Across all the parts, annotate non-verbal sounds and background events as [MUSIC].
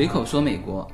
随口说美国，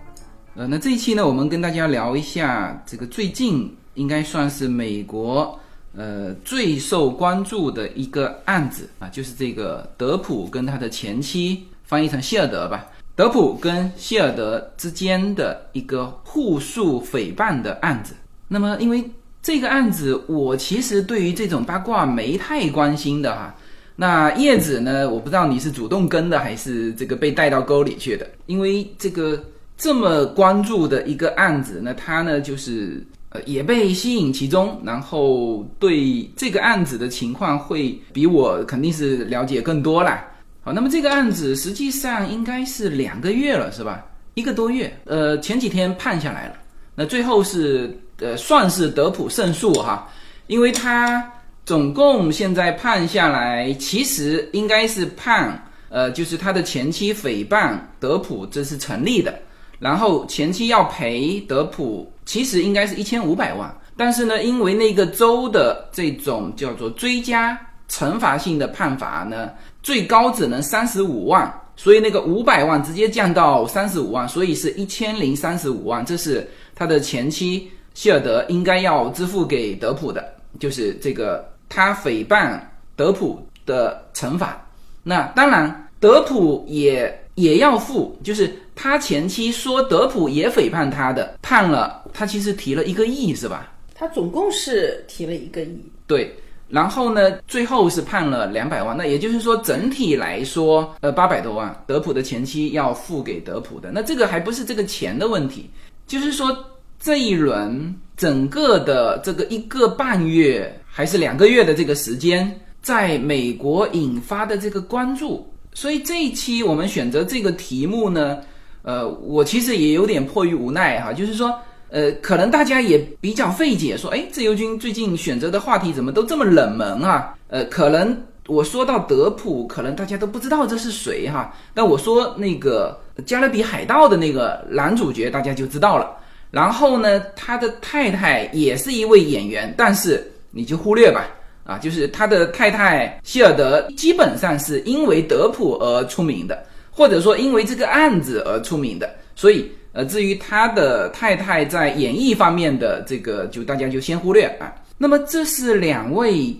呃，那这一期呢，我们跟大家聊一下这个最近应该算是美国呃最受关注的一个案子啊，就是这个德普跟他的前妻，翻译成希尔德吧，德普跟希尔德之间的一个互诉诽谤的案子。那么，因为这个案子，我其实对于这种八卦没太关心的哈。那叶子呢？我不知道你是主动跟的，还是这个被带到沟里去的。因为这个这么关注的一个案子，那他呢就是呃也被吸引其中，然后对这个案子的情况会比我肯定是了解更多啦。好，那么这个案子实际上应该是两个月了，是吧？一个多月。呃，前几天判下来了，那最后是呃算是德普胜诉哈，因为他。总共现在判下来，其实应该是判，呃，就是他的前妻诽谤德普，这是成立的。然后前妻要赔德普，其实应该是一千五百万。但是呢，因为那个州的这种叫做追加惩罚性的判罚呢，最高只能三十五万，所以那个五百万直接降到三十五万，所以是一千零三十五万。这是他的前妻希尔德应该要支付给德普的，就是这个。他诽谤德普的惩罚，那当然德普也也要付，就是他前妻说德普也诽谤他的，判了他其实提了一个亿是吧？他总共是提了一个亿，对，然后呢，最后是判了两百万，那也就是说整体来说，呃，八百多万，德普的前妻要付给德普的，那这个还不是这个钱的问题，就是说这一轮整个的这个一个半月。还是两个月的这个时间，在美国引发的这个关注，所以这一期我们选择这个题目呢，呃，我其实也有点迫于无奈哈，就是说，呃，可能大家也比较费解，说，哎，自由军最近选择的话题怎么都这么冷门啊？呃，可能我说到德普，可能大家都不知道这是谁哈，但我说那个《加勒比海盗》的那个男主角，大家就知道了。然后呢，他的太太也是一位演员，但是。你就忽略吧，啊，就是他的太太希尔德，基本上是因为德普而出名的，或者说因为这个案子而出名的。所以，呃，至于他的太太在演艺方面的这个，就大家就先忽略啊。那么，这是两位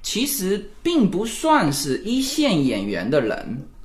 其实并不算是一线演员的人，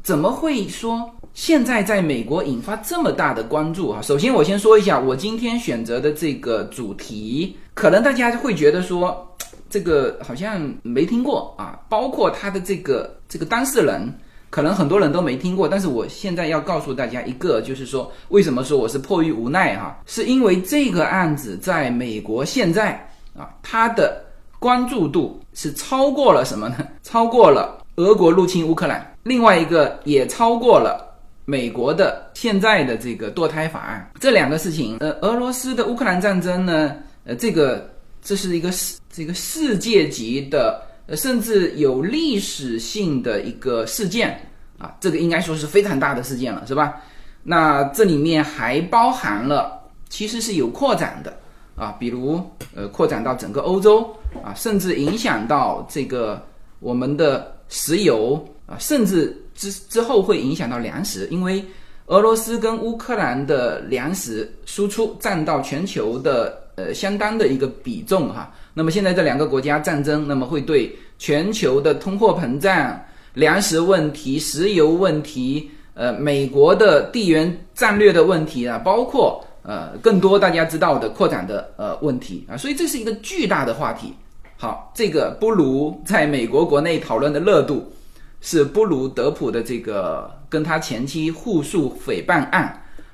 怎么会说现在在美国引发这么大的关注啊？首先，我先说一下我今天选择的这个主题，可能大家会觉得说。这个好像没听过啊，包括他的这个这个当事人，可能很多人都没听过。但是我现在要告诉大家一个，就是说为什么说我是迫于无奈哈，是因为这个案子在美国现在啊，它的关注度是超过了什么呢？[LAUGHS] 超过了俄国入侵乌克兰，另外一个也超过了美国的现在的这个堕胎法案。这两个事情，呃，俄罗斯的乌克兰战争呢，呃，这个。这是一个这个世界级的，呃，甚至有历史性的一个事件啊，这个应该说是非常大的事件了，是吧？那这里面还包含了，其实是有扩展的啊，比如呃，扩展到整个欧洲啊，甚至影响到这个我们的石油啊，甚至之之后会影响到粮食，因为俄罗斯跟乌克兰的粮食输出占到全球的。呃，相当的一个比重哈。那么现在这两个国家战争，那么会对全球的通货膨胀、粮食问题、石油问题，呃，美国的地缘战略的问题啊，包括呃更多大家知道的扩展的呃问题啊，所以这是一个巨大的话题。好，这个不如在美国国内讨论的热度是不如德普的这个跟他前妻互诉诽谤案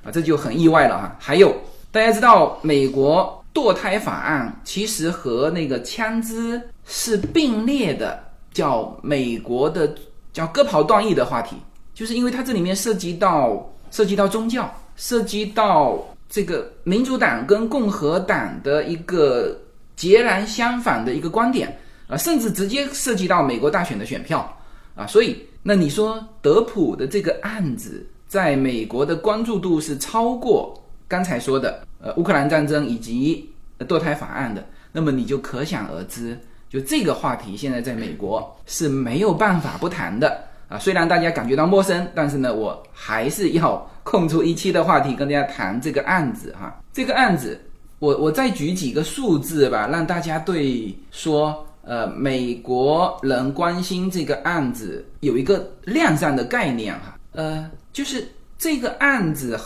啊，这就很意外了哈。还有大家知道美国。堕胎法案其实和那个枪支是并列的，叫美国的叫割袍断义的话题，就是因为它这里面涉及到涉及到宗教，涉及到这个民主党跟共和党的一个截然相反的一个观点啊，甚至直接涉及到美国大选的选票啊，所以那你说德普的这个案子在美国的关注度是超过。刚才说的，呃，乌克兰战争以及堕胎法案的，那么你就可想而知，就这个话题现在在美国是没有办法不谈的啊。虽然大家感觉到陌生，但是呢，我还是要空出一期的话题跟大家谈这个案子哈。这个案子，我我再举几个数字吧，让大家对说呃美国人关心这个案子有一个量上的概念哈。呃，就是这个案子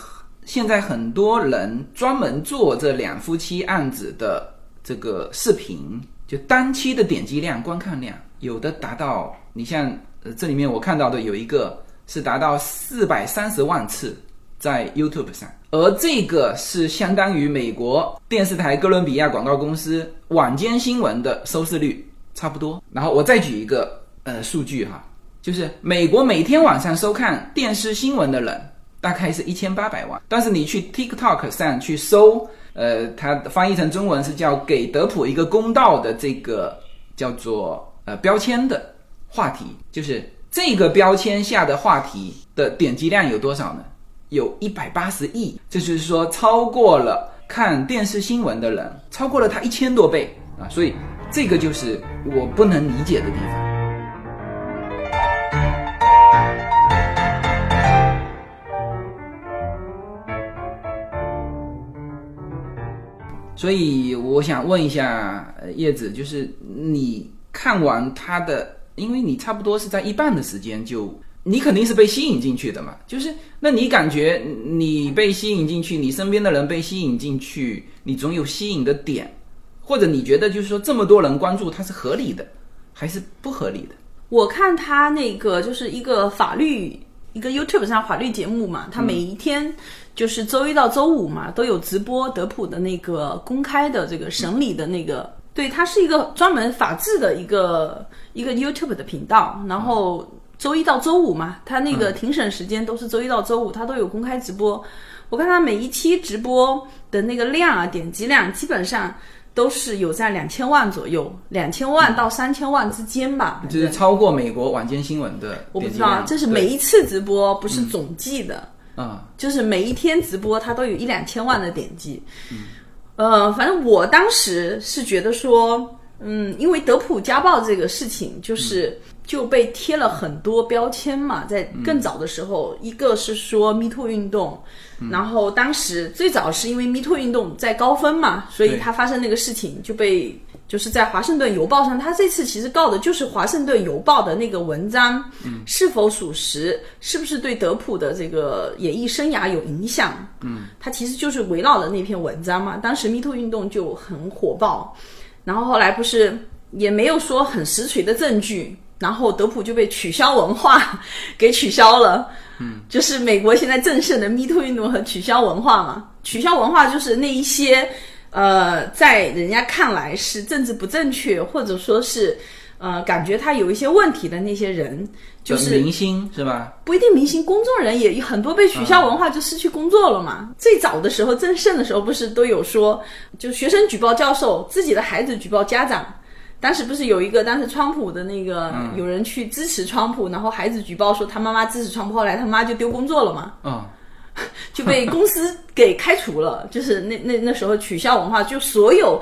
现在很多人专门做这两夫妻案子的这个视频，就单期的点击量、观看量，有的达到你像呃这里面我看到的有一个是达到四百三十万次在 YouTube 上，而这个是相当于美国电视台哥伦比亚广告公司晚间新闻的收视率差不多。然后我再举一个呃数据哈，就是美国每天晚上收看电视新闻的人大概是一千八百万，但是你去 TikTok 上去搜，呃，它翻译成中文是叫“给德普一个公道”的这个叫做呃标签的话题，就是这个标签下的话题的点击量有多少呢？有一百八十亿，就是说超过了看电视新闻的人，超过了他一千多倍啊！所以这个就是我不能理解的地方。所以我想问一下呃叶子，就是你看完他的，因为你差不多是在一半的时间就，你肯定是被吸引进去的嘛。就是那你感觉你被吸引进去，你身边的人被吸引进去，你总有吸引的点，或者你觉得就是说这么多人关注它是合理的，还是不合理的？我看他那个就是一个法律一个 YouTube 上法律节目嘛，他每一天就是周一到周五嘛都有直播德普的那个公开的这个审理的那个，对，它是一个专门法治的一个一个 YouTube 的频道，然后周一到周五嘛，它那个庭审时间都是周一到周五，它都有公开直播。我看它每一期直播的那个量啊，点击量基本上都是有在两千万左右，两千万到三千万之间吧。就是超过美国晚间新闻的我不知道。这是每一次直播，不是总计的。啊、就是每一天直播，它都有一两千万的点击。嗯。呃，反正我当时是觉得说，嗯，因为德普家暴这个事情，就是就被贴了很多标签嘛，在更早的时候，一个是说 Me Too 运动，然后当时最早是因为 Me Too 运动在高分嘛，所以对。它发生那个事情就被。就是在《华盛顿邮报》上，他这次其实告的就是《华盛顿邮报》的那个文章是否属实，是不是对德普的这个演艺生涯有影响？嗯，他其实就是围绕着那篇文章嘛。当时 Me Too 运动就很火爆，然后后来不是也没有说很实锤的证据，然后德普就被取消文化给取消了。嗯，就是美国现在正盛的 Me Too 运动和取消文化嘛。取消文化就是那一些呃，在人家看来是政治不正确，或者说是呃感觉他有一些问题的那些人，就是明星是吧？不一定明星，公众人也很多被取消文化就失去工作了嘛。最早的时候，正盛的时候，不是都有说，就学生举报教授，自己的孩子举报家长。当时不是有一个，当时川普的那个、有人去支持川普，然后孩子举报说他妈妈支持川普，后来他妈就丢工作了嘛。嗯，[LAUGHS] 就被公司给开除了，就是那那那时候取消文化，就所有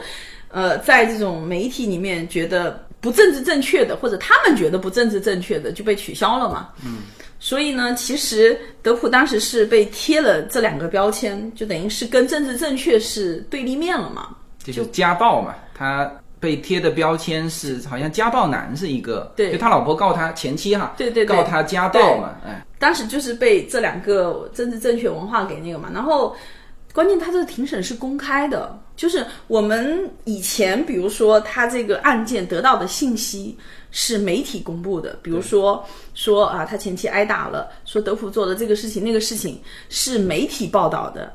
呃在这种媒体里面觉得不政治正确的，或者他们觉得不政治正确的就被取消了嘛。嗯，所以呢，其实德普当时是被贴了这两个标签，就等于是跟政治正确是对立面了嘛。就是家暴嘛，他被贴的标签是好像家暴男是一个，对就他老婆告他前妻哈，对对对告他家暴嘛，哎，当时就是被这两个政治正确文化给那个嘛，然后关键他这个庭审是公开的，就是我们以前比如说他这个案件得到的信息是媒体公布的，比如说说啊他前妻挨打了，说德普做的这个事情那个事情是媒体报道的，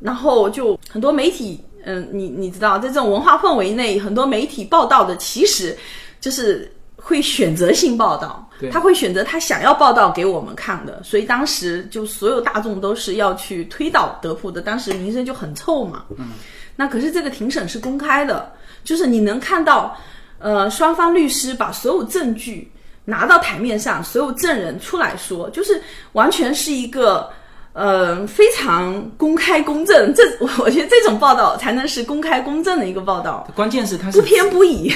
然后就很多媒体，嗯，你你知道，在这种文化氛围内，很多媒体报道的其实就是会选择性报道，他会选择他想要报道给我们看的，所以当时就所有大众都是要去推倒德普的，当时名声就很臭嘛。嗯，那可是这个庭审是公开的，就是你能看到，呃，双方律师把所有证据拿到台面上，所有证人出来说，就是完全是一个。呃，非常公开公正，这我我觉得这种报道才能是公开公正的一个报道，关键是它是不偏不倚。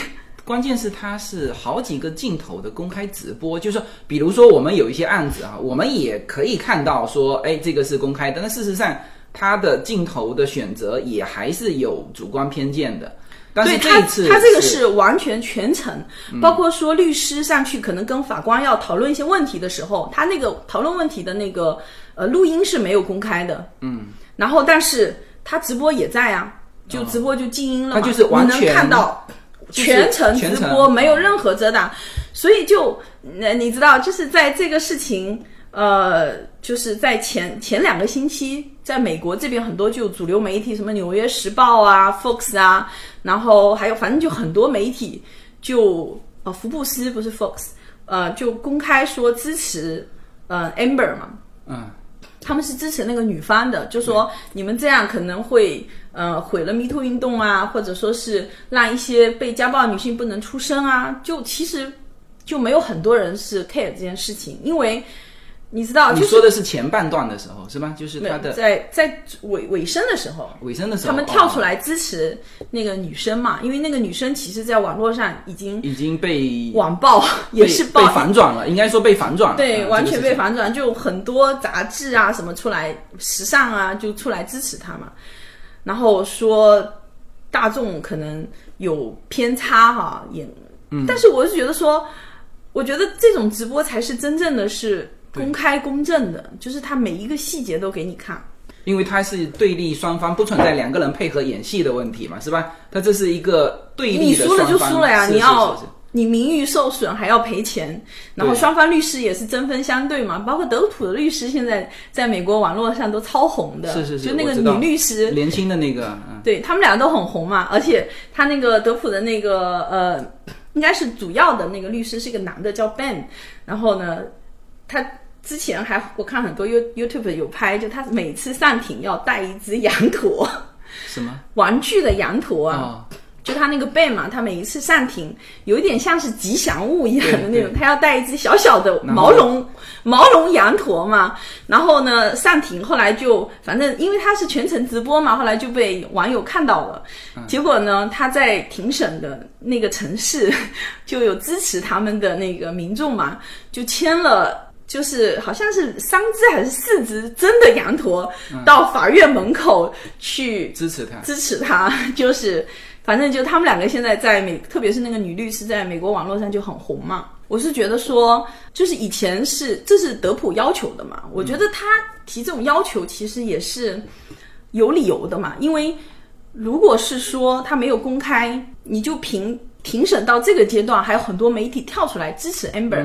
关键是它是好几个镜头的公开直播，就是说，比如说我们有一些案子啊，我们也可以看到说，哎，这个是公开的，但事实上它的镜头的选择也还是有主观偏见的。但是对他这一次，他这个是完全全程，包括说律师上去可能跟法官要讨论一些问题的时候，他那个讨论问题的那个呃录音是没有公开的，嗯，然后但是他直播也在啊，就直播就静音了嘛，那就是完全你能看到就是全程直播，没有任何遮挡，所以就那你知道，就是在这个事情。呃，就是在前前两个星期，在美国这边很多就主流媒体，什么《纽约时报》啊、Fox 啊，然后还有反正就很多媒体就呃福布斯不是 Fox，呃就公开说支持呃 Amber 嘛，嗯，他们是支持那个女方的，就说你们这样可能会呃毁了 Me Too 运动啊，或者说是让一些被家暴女性不能出声啊，就其实就没有很多人是 care 这件事情，因为你知道，你就是说的是前半段的时候是吧？就是他的在在尾尾声的时候，尾声的时候，他们跳出哦来支持那个女生嘛，因为那个女生其实在网络上已经已经被网暴也是被被反转了，应该说被反转了，对，啊完全被。反转，就很多杂志啊什么出来，时尚啊就出来支持他嘛，然后说大众可能有偏差哈，也，嗯但是我是觉得说，我觉得这种直播才是真正的是公开公正的，就是他每一个细节都给你看。因为它是对立双方，不存在两个人配合演戏的问题嘛，是吧？它这是一个对你输了立的双方，就输了呀，是你要是是是你名誉受损还要赔钱，然后双方律师也是针锋相对嘛，包括德普的律师现在在美国网络上都超红的，是是是就那个女律师，年轻的那个，嗯，对他们俩都很红嘛，而且他那个德普的那个呃，应该是主要的那个律师是一个男的叫 Ben，然后呢，他之前还我看很多 You YouTube 有拍，就他每次上庭要带一只羊驼，什么？玩具的羊驼啊。哦，就他那个 Ben 嘛，他每一次上庭有一点像是吉祥物一样的那种，他要带一只小小的毛绒毛绒羊驼嘛。然后呢，上庭后来就反正因为他是全程直播嘛，后来就被网友看到了。嗯结果呢，他在庭审的那个城市就有支持他们的那个民众嘛，就签了。就是好像是三只还是四只真的羊驼嗯到法院门口去支持他，支持他，[LAUGHS] 就是反正就他们两个现在在美，特别是那个女律师在美国网络上就很红嘛。我是觉得说，就是以前是这是德普要求的嘛，我觉得他提这种要求其实也是有理由的嘛，因为如果是说他没有公开，你就凭庭审到这个阶段，还有很多媒体跳出来支持 Amber，、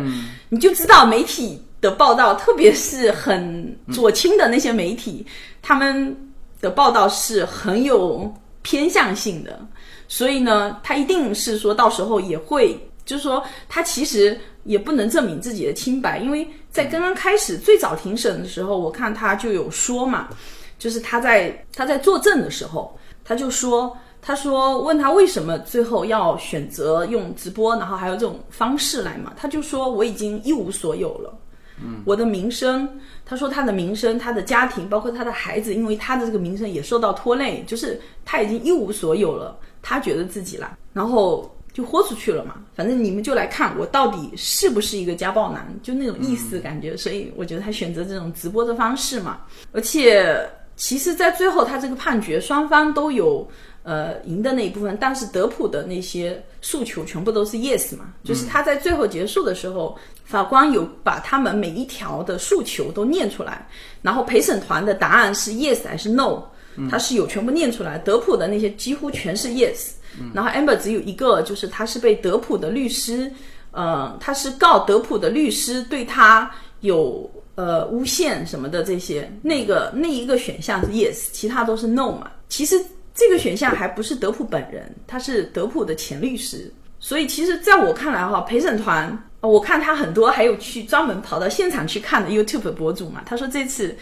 你就知道媒体的报道，特别是很左倾的那些媒体，他们的报道是很有偏向性的，所以呢，他一定是说到时候也会，就是说他其实也不能证明自己的清白，因为在刚刚开始最早庭审的时候，我看他就有说嘛，就是他在他在作证的时候，他就说。他说：“问他为什么最后要选择用直播，然后还有这种方式来嘛？他就说我已经一无所有了，嗯，我的名声，他说他的名声、他的家庭，包括他的孩子，因为他的这个名声也受到拖累，就是他已经一无所有了，他觉得自己啦，然后就豁出去了嘛。反正你们就来看我到底是不是一个家暴男，就那种意思感觉。所以我觉得他选择这种直播的方式嘛，而且其实，在最后他这个判决，双方都有。”呃，赢的那一部分，但是德普的那些诉求全部都是 yes 嘛，就是他在最后结束的时候，法官有把他们每一条的诉求都念出来，然后陪审团的答案是 yes 还是 no，他是有全部念出来。德普的那些几乎全是 yes，然后 Amber 只有一个，就是他是被德普的律师，呃，他是告德普的律师对他有呃诬陷什么的这些，那个那一个选项是 yes，其他都是 no 嘛。其实这个选项还不是德普本人，他是德普的前律师，所以其实在我看来哈，陪审团，我看他很多还有去专门跑到现场去看的 YouTube 博主嘛，他说这次，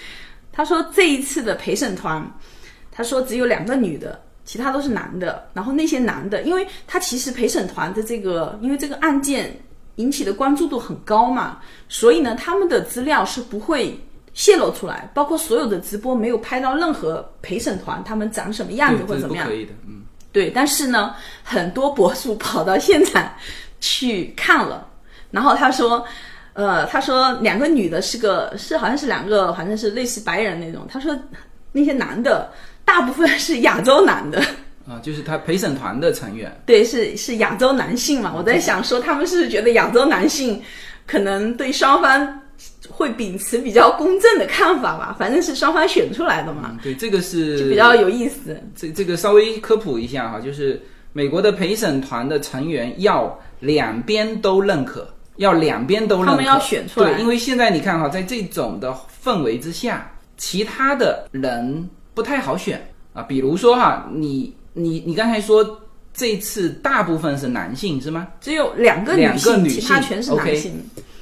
他说这一次的陪审团，他说只有两个女的。其他都是男的，然后那些男的，因为他其实陪审团的这个，因为这个案件引起的关注度很高嘛，所以呢，他们的资料是不会泄露出来，包括所有的直播没有拍到任何陪审团他们长什么样子或者怎么样不可，以的，嗯，对，但是呢，很多博主跑到现场去看了，然后他说，呃，他说两个女的是个是好像是两个，反正是类似白人那种。他说那些男的大部分是亚洲男的，啊，就是他陪审团的成员。对，是是亚洲男性嘛？我在想说，他们是觉得亚洲男性可能对双方会秉持比较公正的看法吧，反正是双方选出来的嘛，嗯，对，这个是就比较有意思。这这个稍微科普一下哈，就是美国的陪审团的成员要两边都认可，要两边都认可，他们要选出来对，因为现在你看哈，在这种的氛围之下，其他的人不太好选啊。比如说哈，你你你刚才说这次大部分是男性是吗？只有两个女性，女其他全是男性。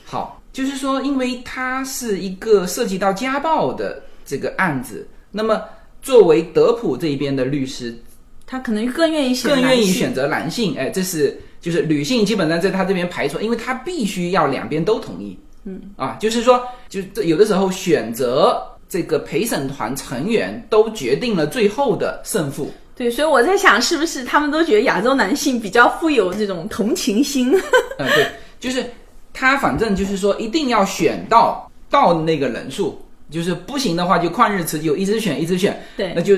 好，就是说，因为它是一个涉及到家暴的这个案子，那么作为德普这边的律师，他可能更愿意选更愿意选择男性，哎，这是就是女性基本上在他这边排除，因为他必须要两边都同意，嗯啊，就是说，就这有的时候选择这个陪审团成员都决定了最后的胜负。对，所以我在想，是不是他们都觉得亚洲男性比较富有这种同情心？嗯，[LAUGHS] 对，就是他反正就是说一定要选到到那个人数，就是不行的话就旷日持久，一直选一直选，对那就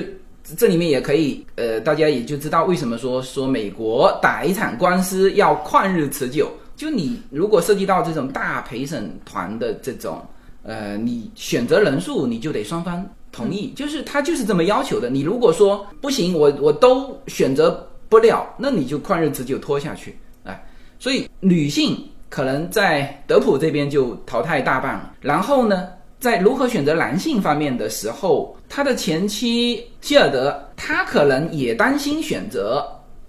这里面也可以，呃，大家也就知道为什么说说美国打一场官司要旷日持久。就你如果涉及到这种大陪审团的这种，呃，你选择人数你就得双方同意，就是他就是这么要求的。你如果说不行，我我都选择不了，那你就旷日持久拖下去，哎，所以女性可能在德普这边就淘汰大半了。然后呢，在如何选择男性方面的时候，他的前妻希尔德，他可能也担心选择，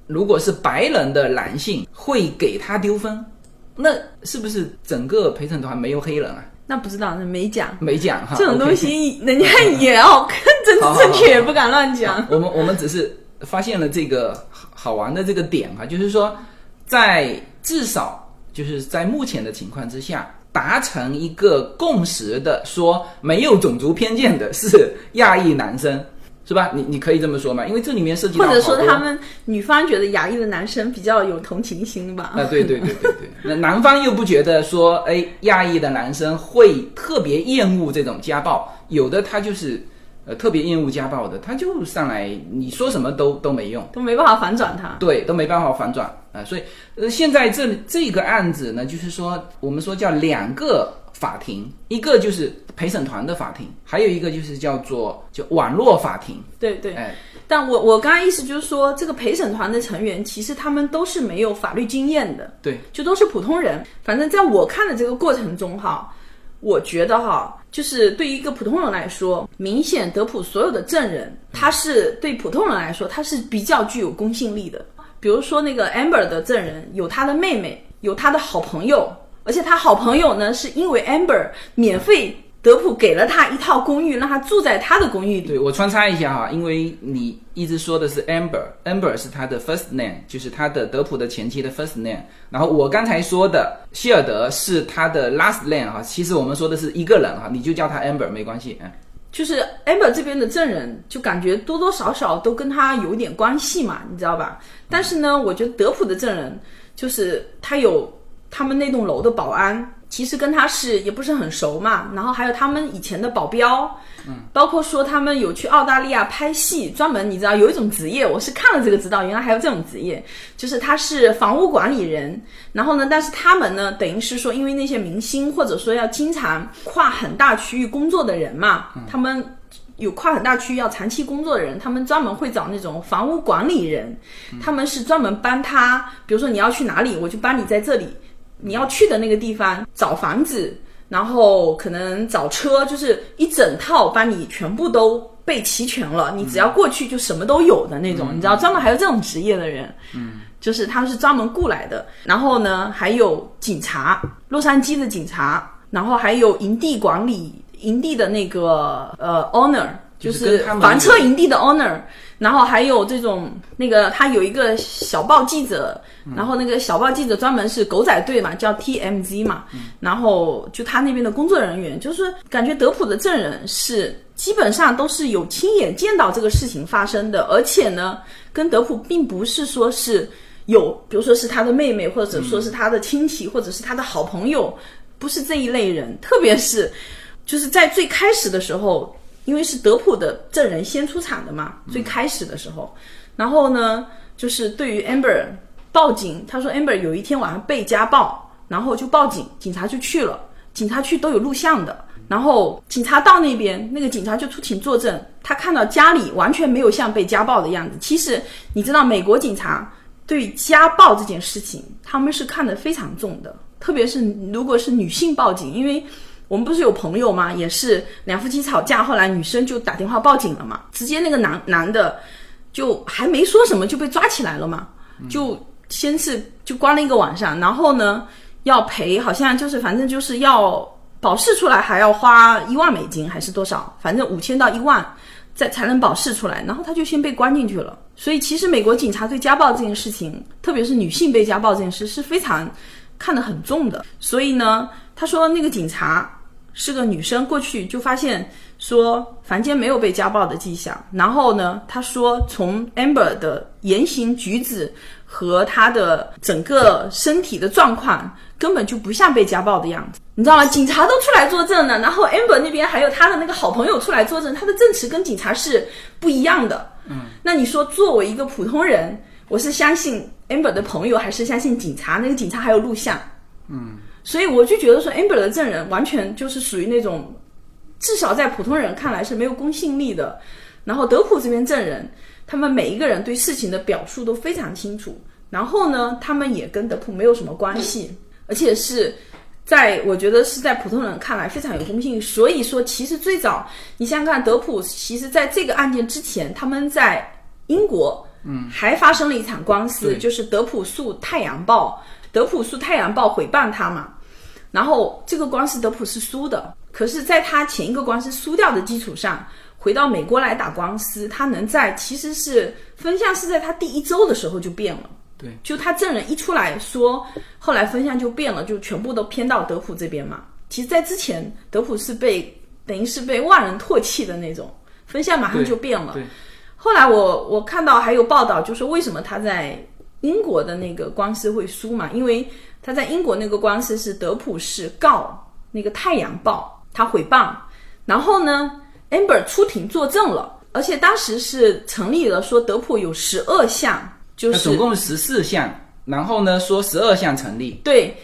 如果是白人的男性会给他丢分，那是不是整个陪审团没有黑人啊？那不知道，那没讲。没讲哈，这种东西人家 [LAUGHS] 也要政治正确，也不敢乱讲。我们我们只是发现了这个好好玩的这个点哈，就是说，在至少就是在目前的情况之下，达成一个共识的，说没有种族偏见的是亚裔男生，是吧？你你可以这么说嘛？因为这里面涉及到或者说他们女方觉得亚裔的男生比较有同情心吧？啊，对对对对对，那男方又不觉得说，[LAUGHS] 哎，亚裔的男生会特别厌恶这种家暴，有的他就是，呃，特别厌恶家暴的，他就上来你说什么都都没用，都没办法反转他。对，都没办法反转啊、所以，呃，现在这这个案子呢，就是说我们说叫两个法庭，一个就是陪审团的法庭，还有一个就是叫做就网络法庭，对对，哎，但我我刚刚意思就是说，这个陪审团的成员其实他们都是没有法律经验的，对，就都是普通人。反正在我看的这个过程中哈，我觉得哈，就是对于一个普通人来说，明显德普所有的证人，他是对普通人来说，他是比较具有公信力的。比如说那个 Amber 的证人有他的妹妹，有他的好朋友，而且他好朋友呢是因为 Amber 免费。德普给了他一套公寓，让他住在他的公寓里。对我穿插一下哈，因为你一直说的是 Amber，Amber 是他的 first name，就是他的德普的前妻的 first name。然后我刚才说的希尔德是他的 last name 哈，其实我们说的是一个人哈，你就叫他 Amber 没关系，嗯，就是 Amber 这边的证人，就感觉多多少少都跟他有一点关系嘛，你知道吧？但是呢，我觉得德普的证人，就是他有他们那栋楼的保安，其实跟他是也不是很熟嘛。然后还有他们以前的保镖，嗯，包括说他们有去澳大利亚拍戏，专门你知道有一种职业，我是看了这个知道，原来还有这种职业，就是他是房屋管理人。然后呢，但是他们呢，等于是说，因为那些明星或者说要经常跨很大区域工作的人嘛，他们。有跨很大区域要长期工作的人，他们专门会找那种房屋管理人，他们是专门帮他，比如说你要去哪里，我就帮你在这里，你要去的那个地方找房子，然后可能找车，就是一整套帮你全部都备齐全了，你只要过去就什么都有的那种，你知道，专门还有这种职业的人，嗯，就是他们是专门雇来的。然后呢，还有警察，洛杉矶的警察，然后还有营地管理。营地的那个呃 owner 就就是房车营地的 owner，然后还有这种那个他有一个小报记者，然后那个小报记者专门是狗仔队嘛，叫 TMZ 嘛，然后就他那边的工作人员，就是感觉德普的证人是基本上都是有亲眼见到这个事情发生的，而且呢，跟德普并不是说是有，比如说是他的妹妹，或者说是他的亲戚，或者是他的好朋友，不是这一类人，特别是就是在最开始的时候。因为是德普的证人先出场的嘛，最开始的时候，然后呢，就是对于 Amber 报警，他说 Amber 有一天晚上被家暴，然后就报警，警察就去了，警察去都有录像的，然后警察到那边，那个警察就出庭作证，他看到家里完全没有像被家暴的样子。其实你知道，美国警察对家暴这件事情，他们是看得非常重的，特别是如果是女性报警，因为。我们不是有朋友吗？也是两夫妻吵架，后来女生就打电话报警了嘛，直接那个男男的就还没说什么就被抓起来了嘛，就先是就关了一个晚上，然后呢要赔，好像就是反正就是要保释出来还要花一万美金还是多少，反正五千到一万再才能保释出来，然后他就先被关进去了。所以其实美国警察对家暴这件事情，特别是女性被家暴这件事是非常看得很重的。所以呢，他说那个警察。是个女生过去就发现说房间没有被家暴的迹象，然后呢，她说从 Amber 的言行举止和她的整个身体的状况根本就不像被家暴的样子，你知道吗？警察都出来作证了，然后 Amber 那边还有她的那个好朋友出来作证，她的证词跟警察是不一样的。嗯，那你说作为一个普通人，我是相信 Amber 的朋友还是相信警察？那个警察还有录像。嗯。所以我就觉得说，amber 的证人完全就是属于那种，至少在普通人看来是没有公信力的。然后德普这边证人，他们每一个人对事情的表述都非常清楚。然后呢，他们也跟德普没有什么关系，而且是在我觉得是在普通人看来非常有公信力。所以说，其实最早你想想看，德普其实在这个案件之前，他们在英国，嗯，还发生了一场官司，就是德普诉《太阳报》，德普诉《太阳报》诽谤他嘛。然后这个官司德普是输的，可是，在他前一个官司输掉的基础上，回到美国来打官司，他能在其实是分项是在他第一周的时候就变了。对，就他证人一出来说，后来分项就变了，就全部都偏到德普这边嘛。其实，在之前，德普是被等于是被万人唾弃的那种，分项马上就变了。对，后来我我看到还有报道，就说为什么他在英国的那个官司会输嘛？因为他在英国那个官司是德普是告那个《太阳报》，他诽谤，然后呢，amber 出庭作证了，而且当时是成立了说德普有十二项，就是总共十四项，然后呢说十二项成立。对，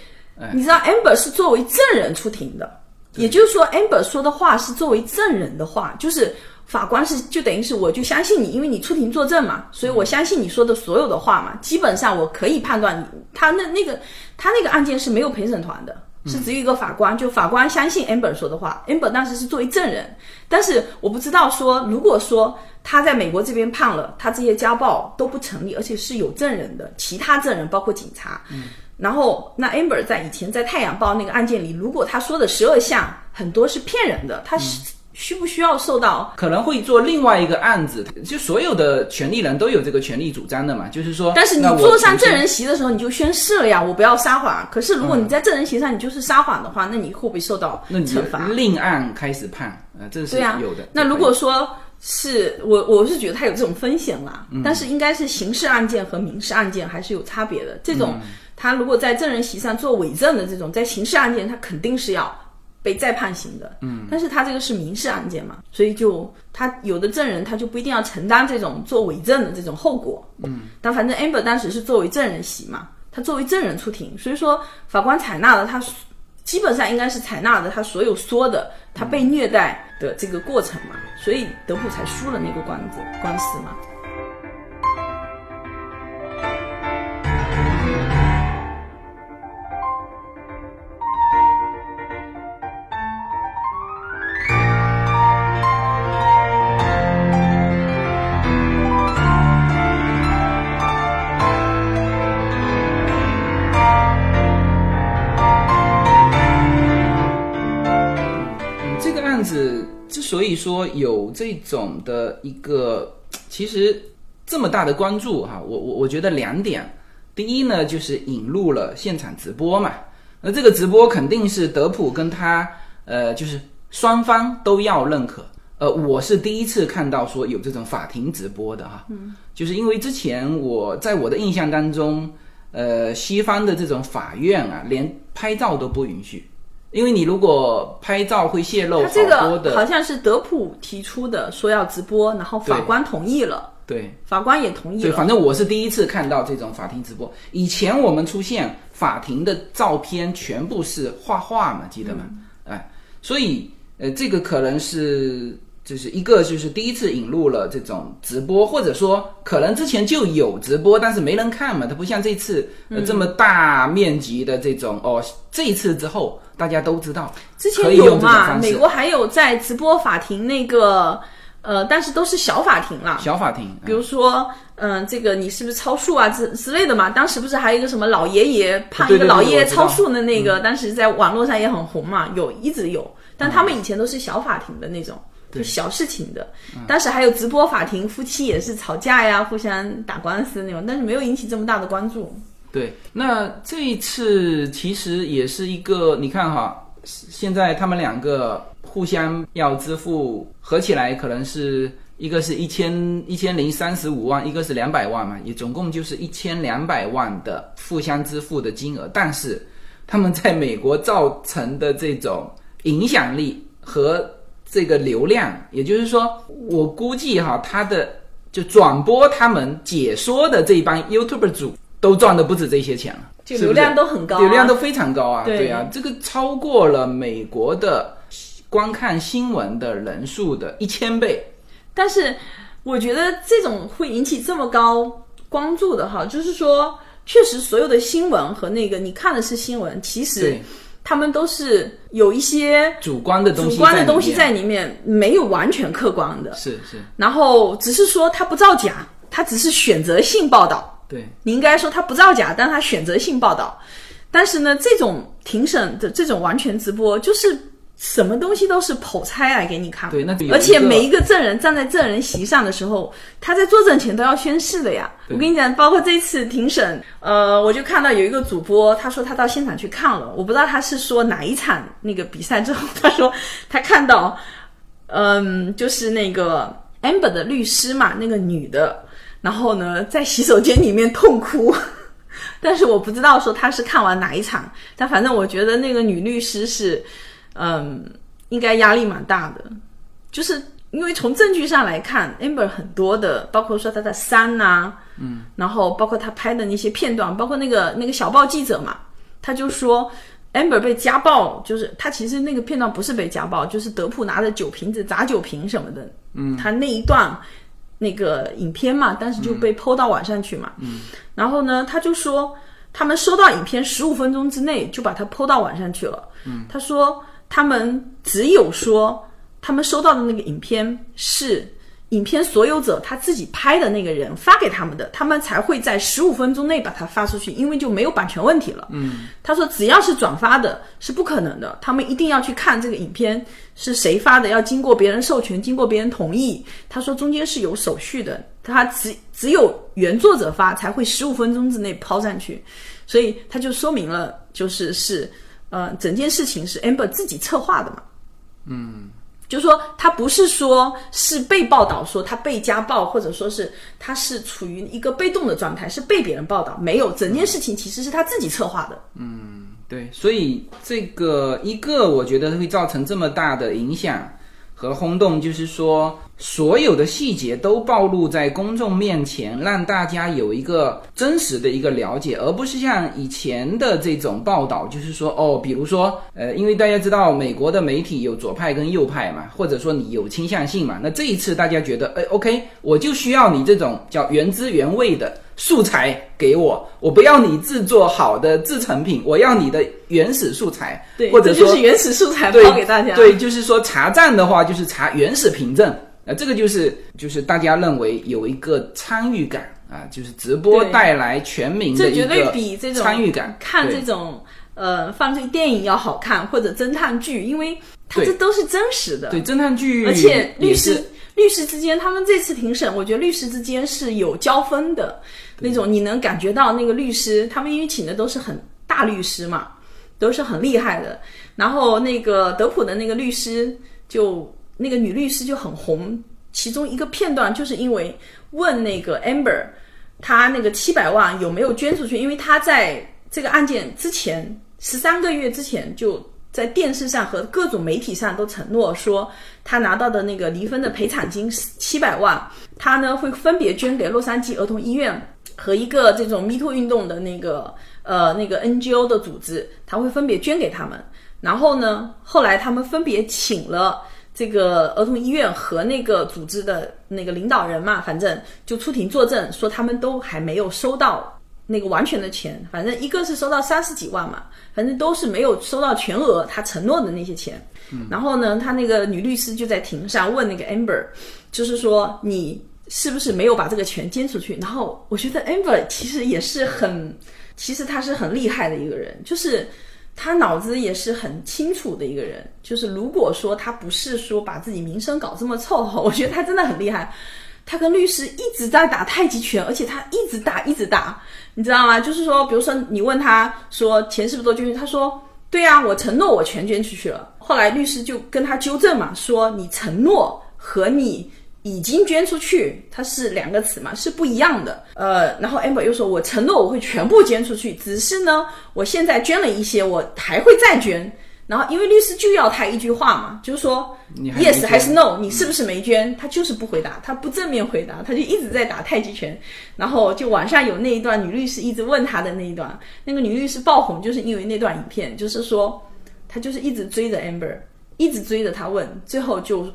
你知道 amber 是作为证人出庭的，也就是说 amber 说的话是作为证人的话，就是。法官是就等于是我就相信你，因为你出庭作证嘛，所以我相信你说的所有的话嘛。基本上我可以判断你他那那个他那个案件是没有陪审团的，是只有一个法官，就法官相信 amber 说的话。amber 当时是作为证人，但是我不知道说如果说他在美国这边判了，他这些家暴都不成立，而且是有证人的，其他证人包括警察。嗯，然后那 amber 在以前在太阳报那个案件里，如果他说的十二项很多是骗人的，他是。需不需要受到？可能会做另外一个案子，就所有的权利人都有这个权利主张的嘛，就是说。但是你坐上证人席的时候，你就宣誓了呀，我不要撒谎。可是如果你在证人席上你就是撒谎的话，那你会不会受到惩罚？另案开始判，呃，这是有的。那如果说是我，我是觉得他有这种风险啦，但是应该是刑事案件和民事案件还是有差别的。这种他如果在证人席上做伪证的这种，在刑事案件他肯定是要。被再判刑的，嗯，但是他这个是民事案件嘛，所以就他有的证人他就不一定要承担这种做伪证的这种后果，嗯，但反正 amber 当时是作为证人席嘛，他作为证人出庭，所以说法官采纳了他，基本上应该是采纳了他所有说的他被虐待的这个过程嘛，所以德普才输了那个官司官司嘛。所以说有这种的一个其实这么大的关注哈，我我我觉得两点，第一呢就是引入了现场直播嘛，那这个直播肯定是德普跟他呃就是双方都要认可。呃，我是第一次看到说有这种法庭直播的哈，嗯，就是因为之前我在我的印象当中，呃，西方的这种法院啊，连拍照都不允许，因为你如果拍照会泄露好他这个好像是德普提出的，说要直播，然后法官同意了，对法官也同意对，了。反正我是第一次看到这种法庭直播。以前我们出现法庭的照片全部是画画嘛，记得吗？哎，所以呃，这个可能是就是一个就是第一次引入了这种直播，或者说可能之前就有直播，但是没人看嘛，它不像这次呃这么大面积的这种哦，这一次之后大家都知道，之前有嘛，美国还有在直播法庭那个，呃，但是都是小法庭了。小法庭，比如说，嗯、这个你是不是超速啊之之类的嘛？当时不是还有一个什么老爷爷判一个老爷爷超速的那个，当时在网络上也很红嘛，有一直有，但他们以前都是小法庭的那种。就小事情的，嗯当时还有直播法庭，夫妻也是吵架呀，互相打官司那种，但是没有引起这么大的关注。对，那这一次其实也是一个，你看哈，现在他们两个互相要支付，合起来可能是一个是一千一千零三十五万，一个是两百万嘛，也总共就是一千两百万的互相支付的金额，但是他们在美国造成的这种影响力和这个流量，也就是说，我估计哈，他的就转播他们解说的这一帮 YouTube 主都赚的不止这些钱了，就流量都很高啊。流量都非常高啊，对啊，这个超过了美国的观看新闻的人数的一千倍。但是我觉得这种会引起这么高关注的哈，就是说，确实所有的新闻和那个你看的是新闻，其实对，他们都是有一些主观的东西，主观的东西在里面，没有完全客观的。是是，然后只是说他不造假，他只是选择性报道。对你应该说他不造假，但他选择性报道。但是呢，这种庭审的这种完全直播，就是什么东西都是剖拆来给你看。对那而且每一个证人站在证人席上的时候，他在作证前都要宣誓的呀。我跟你讲，包括这次庭审，呃，我就看到有一个主播，他说他到现场去看了，我不知道他是说哪一场那个比赛之后，他说他看到，嗯，就是那个 Amber 的律师嘛，那个女的，然后呢，在洗手间里面痛哭。[LAUGHS] 但是我不知道说他是看完哪一场，但反正我觉得那个女律师是，嗯，应该压力蛮大的，就是因为从证据上来看，Amber 很多的，包括说他的三呐、嗯，然后包括他拍的那些片段，包括那个那个小报记者嘛，他就说 Amber 被家暴，就是他其实那个片段不是被家暴，就是德普拿着酒瓶子砸酒瓶什么的，嗯，他那一段那个影片嘛，但是就被抛到网上去嘛，嗯，然后呢，他就说他们收到影片十五分钟之内就把它抛到网上去了，嗯，他说他们只有说他们收到的那个影片是。影片所有者他自己拍的那个人发给他们的，他们才会在十五分钟内把它发出去，因为就没有版权问题了。嗯，他说只要是转发的，是不可能的，他们一定要去看这个影片是谁发的，要经过别人授权，经过别人同意。他说中间是有手续的，他只只有原作者发才会十五分钟之内抛上去，所以他就说明了，就是是呃整件事情是 Amber 自己策划的嘛。嗯就是说，他不是说是被报道说他被家暴，或者说是他是处于一个被动的状态，是被别人报道，没有，整件事情其实是他自己策划的。嗯对，所以这个一个我觉得会造成这么大的影响和轰动，就是说所有的细节都暴露在公众面前，让大家有一个真实的一个了解，而不是像以前的这种报道，就是说哦，比如说呃，因为大家知道美国的媒体有左派跟右派嘛，或者说你有倾向性嘛，那这一次大家觉得哎，OK，我就需要你这种叫原汁原味的。素材给我，我不要你制作好的制成品，我要你的原始素材，对，或者就是原始素材对抛给大家。对，就是说查账的话，就是查原始凭证，啊，这个就是就是大家认为有一个参与感啊，就是直播带来全民的一这绝对个比这种参与感，看这种呃犯罪电影要好看，或者侦探剧，因为它这都是真实的。对侦探剧，而且律师律师之间，他们这次庭审，我觉得律师之间是有交锋的那种，你能感觉到那个律师，他们因为请的都是很大律师嘛，都是很厉害的。然后那个德普的那个律师，就那个女律师就很红，其中一个片段就是因为问那个 Amber，他那个七百万有没有捐出去，因为他在这个案件之前十三个月之前就。在电视上和各种媒体上都承诺说，他拿到的那个离婚的赔偿金七百万，他呢会分别捐给洛杉矶儿童医院和一个这种 Me Too 运动的那个呃那个 NGO 的组织，他会分别捐给他们。然后呢，后来他们分别请了这个儿童医院和那个组织的那个领导人嘛，反正就出庭作证，说他们都还没有收到。那个完全的钱，反正一个是收到三十几万嘛，反正都是没有收到全额他承诺的那些钱。然后呢，他那个女律师就在庭上问那个 Amber，就是说你是不是没有把这个钱捐出去？然后我觉得 Amber 其实也是很，其实他是很厉害的一个人，就是他脑子也是很清楚的一个人。就是如果说他不是说把自己名声搞这么臭，我觉得他真的很厉害。他跟律师一直在打太极拳，而且他一直打一直打。你知道吗？就是说，比如说你问他说钱是不是都捐，他说对啊，我承诺我全捐出去了。后来律师就跟他纠正嘛，说你承诺和你已经捐出去，它是两个词嘛，是不一样的。呃，然后 amber 又说，我承诺我会全部捐出去，只是呢，我现在捐了一些，我还会再捐。然后，因为律师就要他一句话嘛，就是说，yes 还是 no，你是不是没捐？他就是不回答，他不正面回答，他就一直在打太极拳。然后就网上有那一段女律师一直问他的那一段，那个女律师爆红，就是因为那段影片，就是说，他就是一直追着 Amber，一直追着他问，最后就，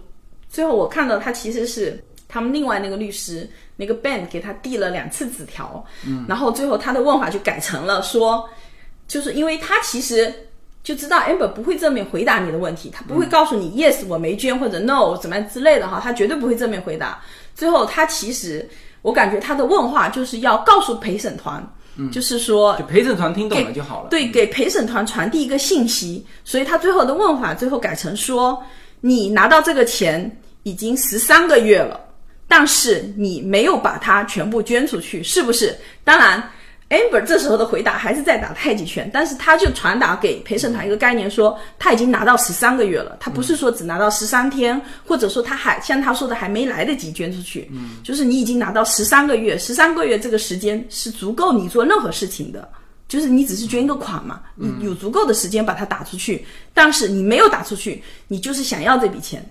最后我看到他其实是他们另外那个律师那个 Ben 给他递了两次纸条，嗯，然后最后他的问法就改成了说，就是因为他其实。就知道 Amber 不会正面回答你的问题，他不会告诉你 yes 我没捐或者 no 怎么样之类的哈，他绝对不会正面回答。最后他其实我感觉他的问话就是要告诉陪审团，就是说就陪审团听懂了就好了。对，给陪审团传递一个信息，所以他最后的问法最后改成说，你拿到这个钱已经十三个月了，但是你没有把它全部捐出去，是不是？当然。Amber 这时候的回答还是在打太极拳，但是他就传达给陪审团一个概念，说他已经拿到十三个月了，他不是说只拿到十三天，或者说他还像他说的还没来得及捐出去，嗯，就是你已经拿到十三个月，十三个月这个时间是足够你做任何事情的，就是你只是捐一个款嘛，你有足够的时间把它打出去，但是你没有打出去，你就是想要这笔钱，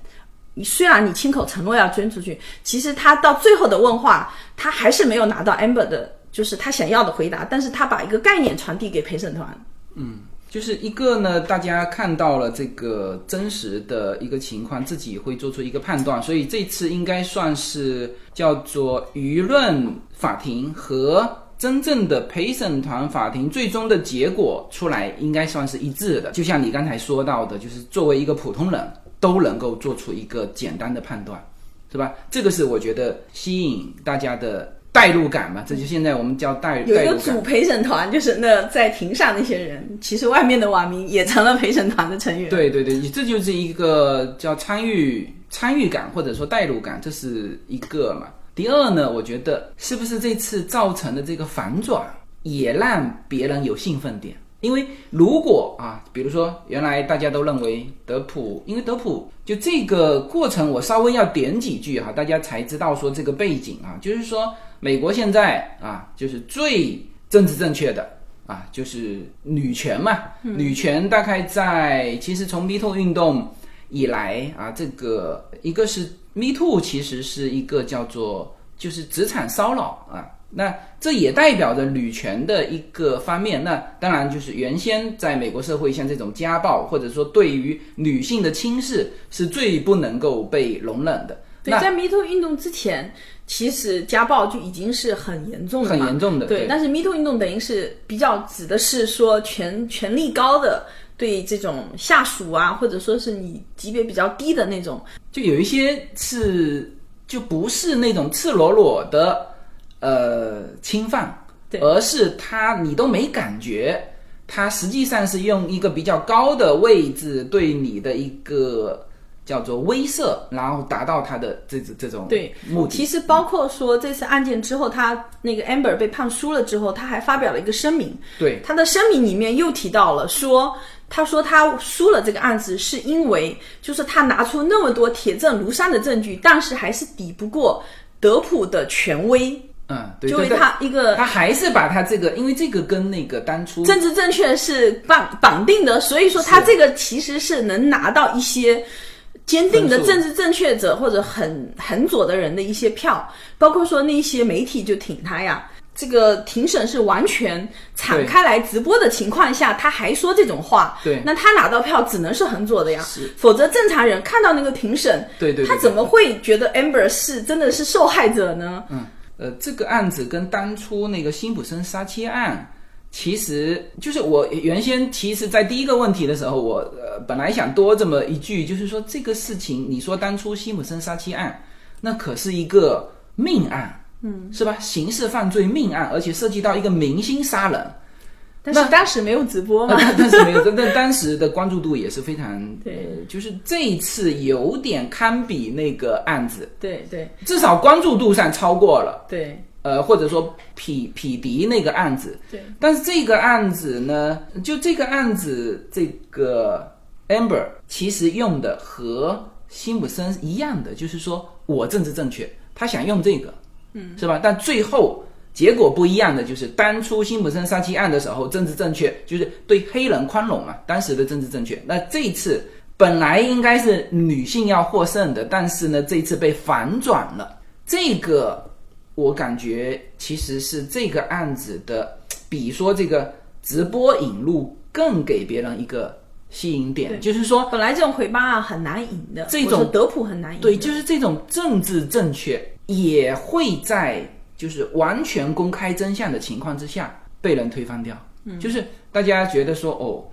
你虽然你亲口承诺要捐出去，其实他到最后的问话，他还是没有拿到 Amber 的。就是他想要的回答，但是他把一个概念传递给陪审团。嗯，就是一个呢，大家看到了这个真实的一个情况，自己会做出一个判断，所以这次应该算是叫做舆论法庭和真正的陪审团法庭最终的结果出来，应该算是一致的。就像你刚才说到的，就是作为一个普通人都能够做出一个简单的判断，是吧？这个是我觉得吸引大家的。代入感嘛，这就现在我们叫代有一个主陪审团，就是那在庭上那些人，其实外面的网民也成了陪审团的成员。对对对，你这就是一个叫参与参与感或者说代入感，这是一个嘛。第二呢，我觉得是不是这次造成的这个反转也让别人有兴奋点？因为如果啊，比如说原来大家都认为德普，因为德普就这个过程，我稍微要点几句哈，大家才知道说这个背景啊，就是说。美国现在啊，就是最政治正确的啊，就是女权嘛。女权大概在其实从 Me Too 运动以来啊，这个一个是 Me Too，其实是一个叫做就是职场骚扰啊。那这也代表着女权的一个方面。那当然就是原先在美国社会，像这种家暴或者说对于女性的轻视，是最不能够被容忍的。对，在 Me Too 运动之前。其实家暴就已经是很严重的，很严重的。对，但是 Me Too 运动等于是比较指的是说权权力高的对这种下属啊，或者说是你级别比较低的那种，就有一些是就不是那种赤裸裸的呃侵犯，而是他你都没感觉，他实际上是用一个比较高的位置对你的一个叫做威慑，然后达到他的这这种对目的。其实包括说这次案件之后，他那个 Amber 被判输了之后，他还发表了一个声明。对他的声明里面又提到了说，他说他输了这个案子是因为就是他拿出那么多铁证如山的证据，但是还是抵不过德普的权威，嗯，对，就为他一个他还是把他这个，因为这个跟那个当初政治正确是绑绑定的，所以说他这个其实是能拿到一些坚定的政治正确者或者很很左的人的一些票，包括说那些媒体就挺他呀。这个庭审是完全敞开来直播的情况下，他还说这种话，对。那他拿到票只能是很左的呀。是，否则正常人看到那个庭审，对对对他怎么会觉得 Amber 是真的是受害者呢？嗯呃，这个案子跟当初那个辛普森杀妻案，其实就是我原先其实，在第一个问题的时候，我呃本来想多这么一句，就是说这个事情，你说当初辛普森杀妻案，那可是一个命案，嗯，是吧？刑事犯罪命案，而且涉及到一个明星杀人，但是当时没有直播嘛，但但是没有，但但当时的关注度也是非常，对。呃，就是这一次有点堪比那个案子，对对。至少关注度上超过了。对。呃，或者说匹匹敌那个案子，对，但是这个案子呢，就这个案子，这个 Amber 其实用的和辛普森一样的，就是说我政治正确，他想用这个，嗯，是吧？但最后结果不一样的就是，当初辛普森杀妻案的时候，政治正确就是对黑人宽容嘛，当时的政治正确。那这一次本来应该是女性要获胜的，但是呢，这一次被反转了，这个。我感觉其实是这个案子的，比说这个直播引入更给别人一个吸引点，就是说，本来这种回巴案很难赢的，这种德普很难赢。对，就是这种政治正确也会在就是完全公开真相的情况之下被人推翻掉。嗯，就是大家觉得说，哦，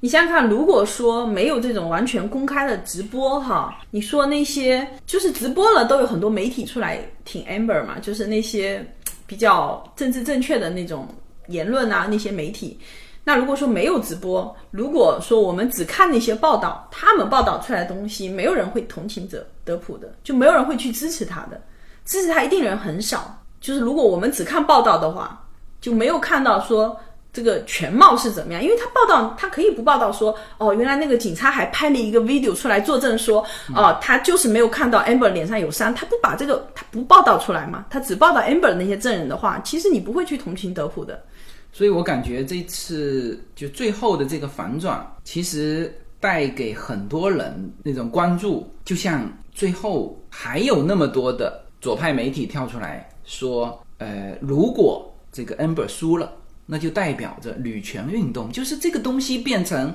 你想想看，如果说没有这种完全公开的直播哈，你说那些就是直播了，都有很多媒体出来挺 Amber 嘛，就是那些比较政治正确的那种言论啊，那些媒体。那如果说没有直播，如果说我们只看那些报道，他们报道出来的东西，没有人会同情者德普的，就没有人会去支持他的，支持他一定人很少。就是如果我们只看报道的话，就没有看到说。这个全貌是怎么样？因为他报道，他可以不报道说，哦，原来那个警察还拍了一个 video 出来作证说，哦，他就是没有看到 Amber 脸上有伤，他不把这个他不报道出来嘛？他只报道 Amber 那些证人的话，其实你不会去同情德普的。所以我感觉这次就最后的这个反转，其实带给很多人那种关注，就像最后还有那么多的左派媒体跳出来说，呃，如果这个 Amber 输了。那就代表着女权运动，就是这个东西变成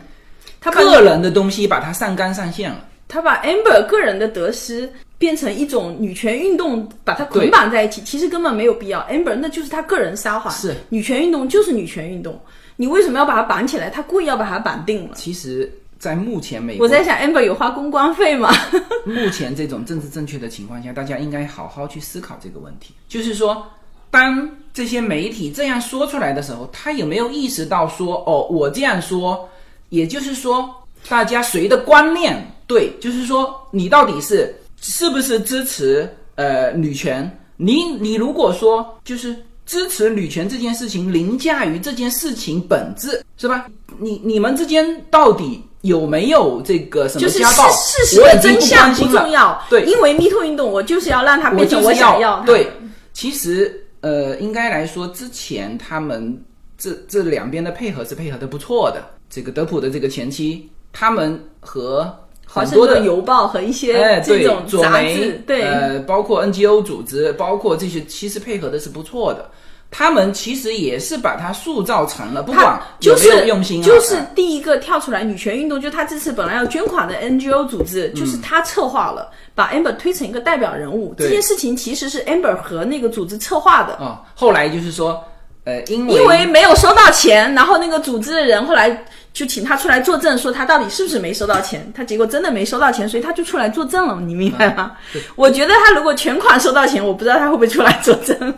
他个人的东西，把它上纲上线了。他把 Amber 个人的得失变成一种女权运动，把它捆绑在一起，其实根本没有必要。Amber 那就是他个人撒谎，是女权运动就是女权运动，你为什么要把它绑起来？他故意要把它绑定了。其实，在目前美国，我在想 Amber 有花公关费吗？[LAUGHS] 目前这种政治正确的情况下，大家应该好好去思考这个问题，就是说。当这些媒体这样说出来的时候，他有没有意识到说，哦，我这样说，也就是说，大家谁的观念对？就是说，你到底是是不是支持呃女权？你你如果说就是支持女权这件事情凌驾于这件事情本质，是吧？你你们之间到底有没有这个什么家暴？事实的真相不重要，对，因为 Me Too 运动，我就是要让它变成我想要。对，其实。呃，应该来说，之前他们这这两边的配合是配合的不错的。这个德普的这个前妻，他们和很多的邮报和一些这种杂志，对，呃，包括 NGO 组织，包括这些，其实配合的是不错的。他们其实也是把它塑造成了，不管有没有用心，啊就是第一个跳出来女权运动，就他这次本来要捐款的 NGO 组织，就是他策划了，把 Amber 推成一个代表人物。这件事情其实是 Amber 和那个组织策划的。哦，后来就是说，呃，因为因为没有收到钱，然后那个组织的人后来就请他出来作证，说他到底是不是没收到钱。他结果真的没收到钱，所以他就出来作证了。你明白吗？我觉得他如果全款收到钱，我不知道他会不会出来作证。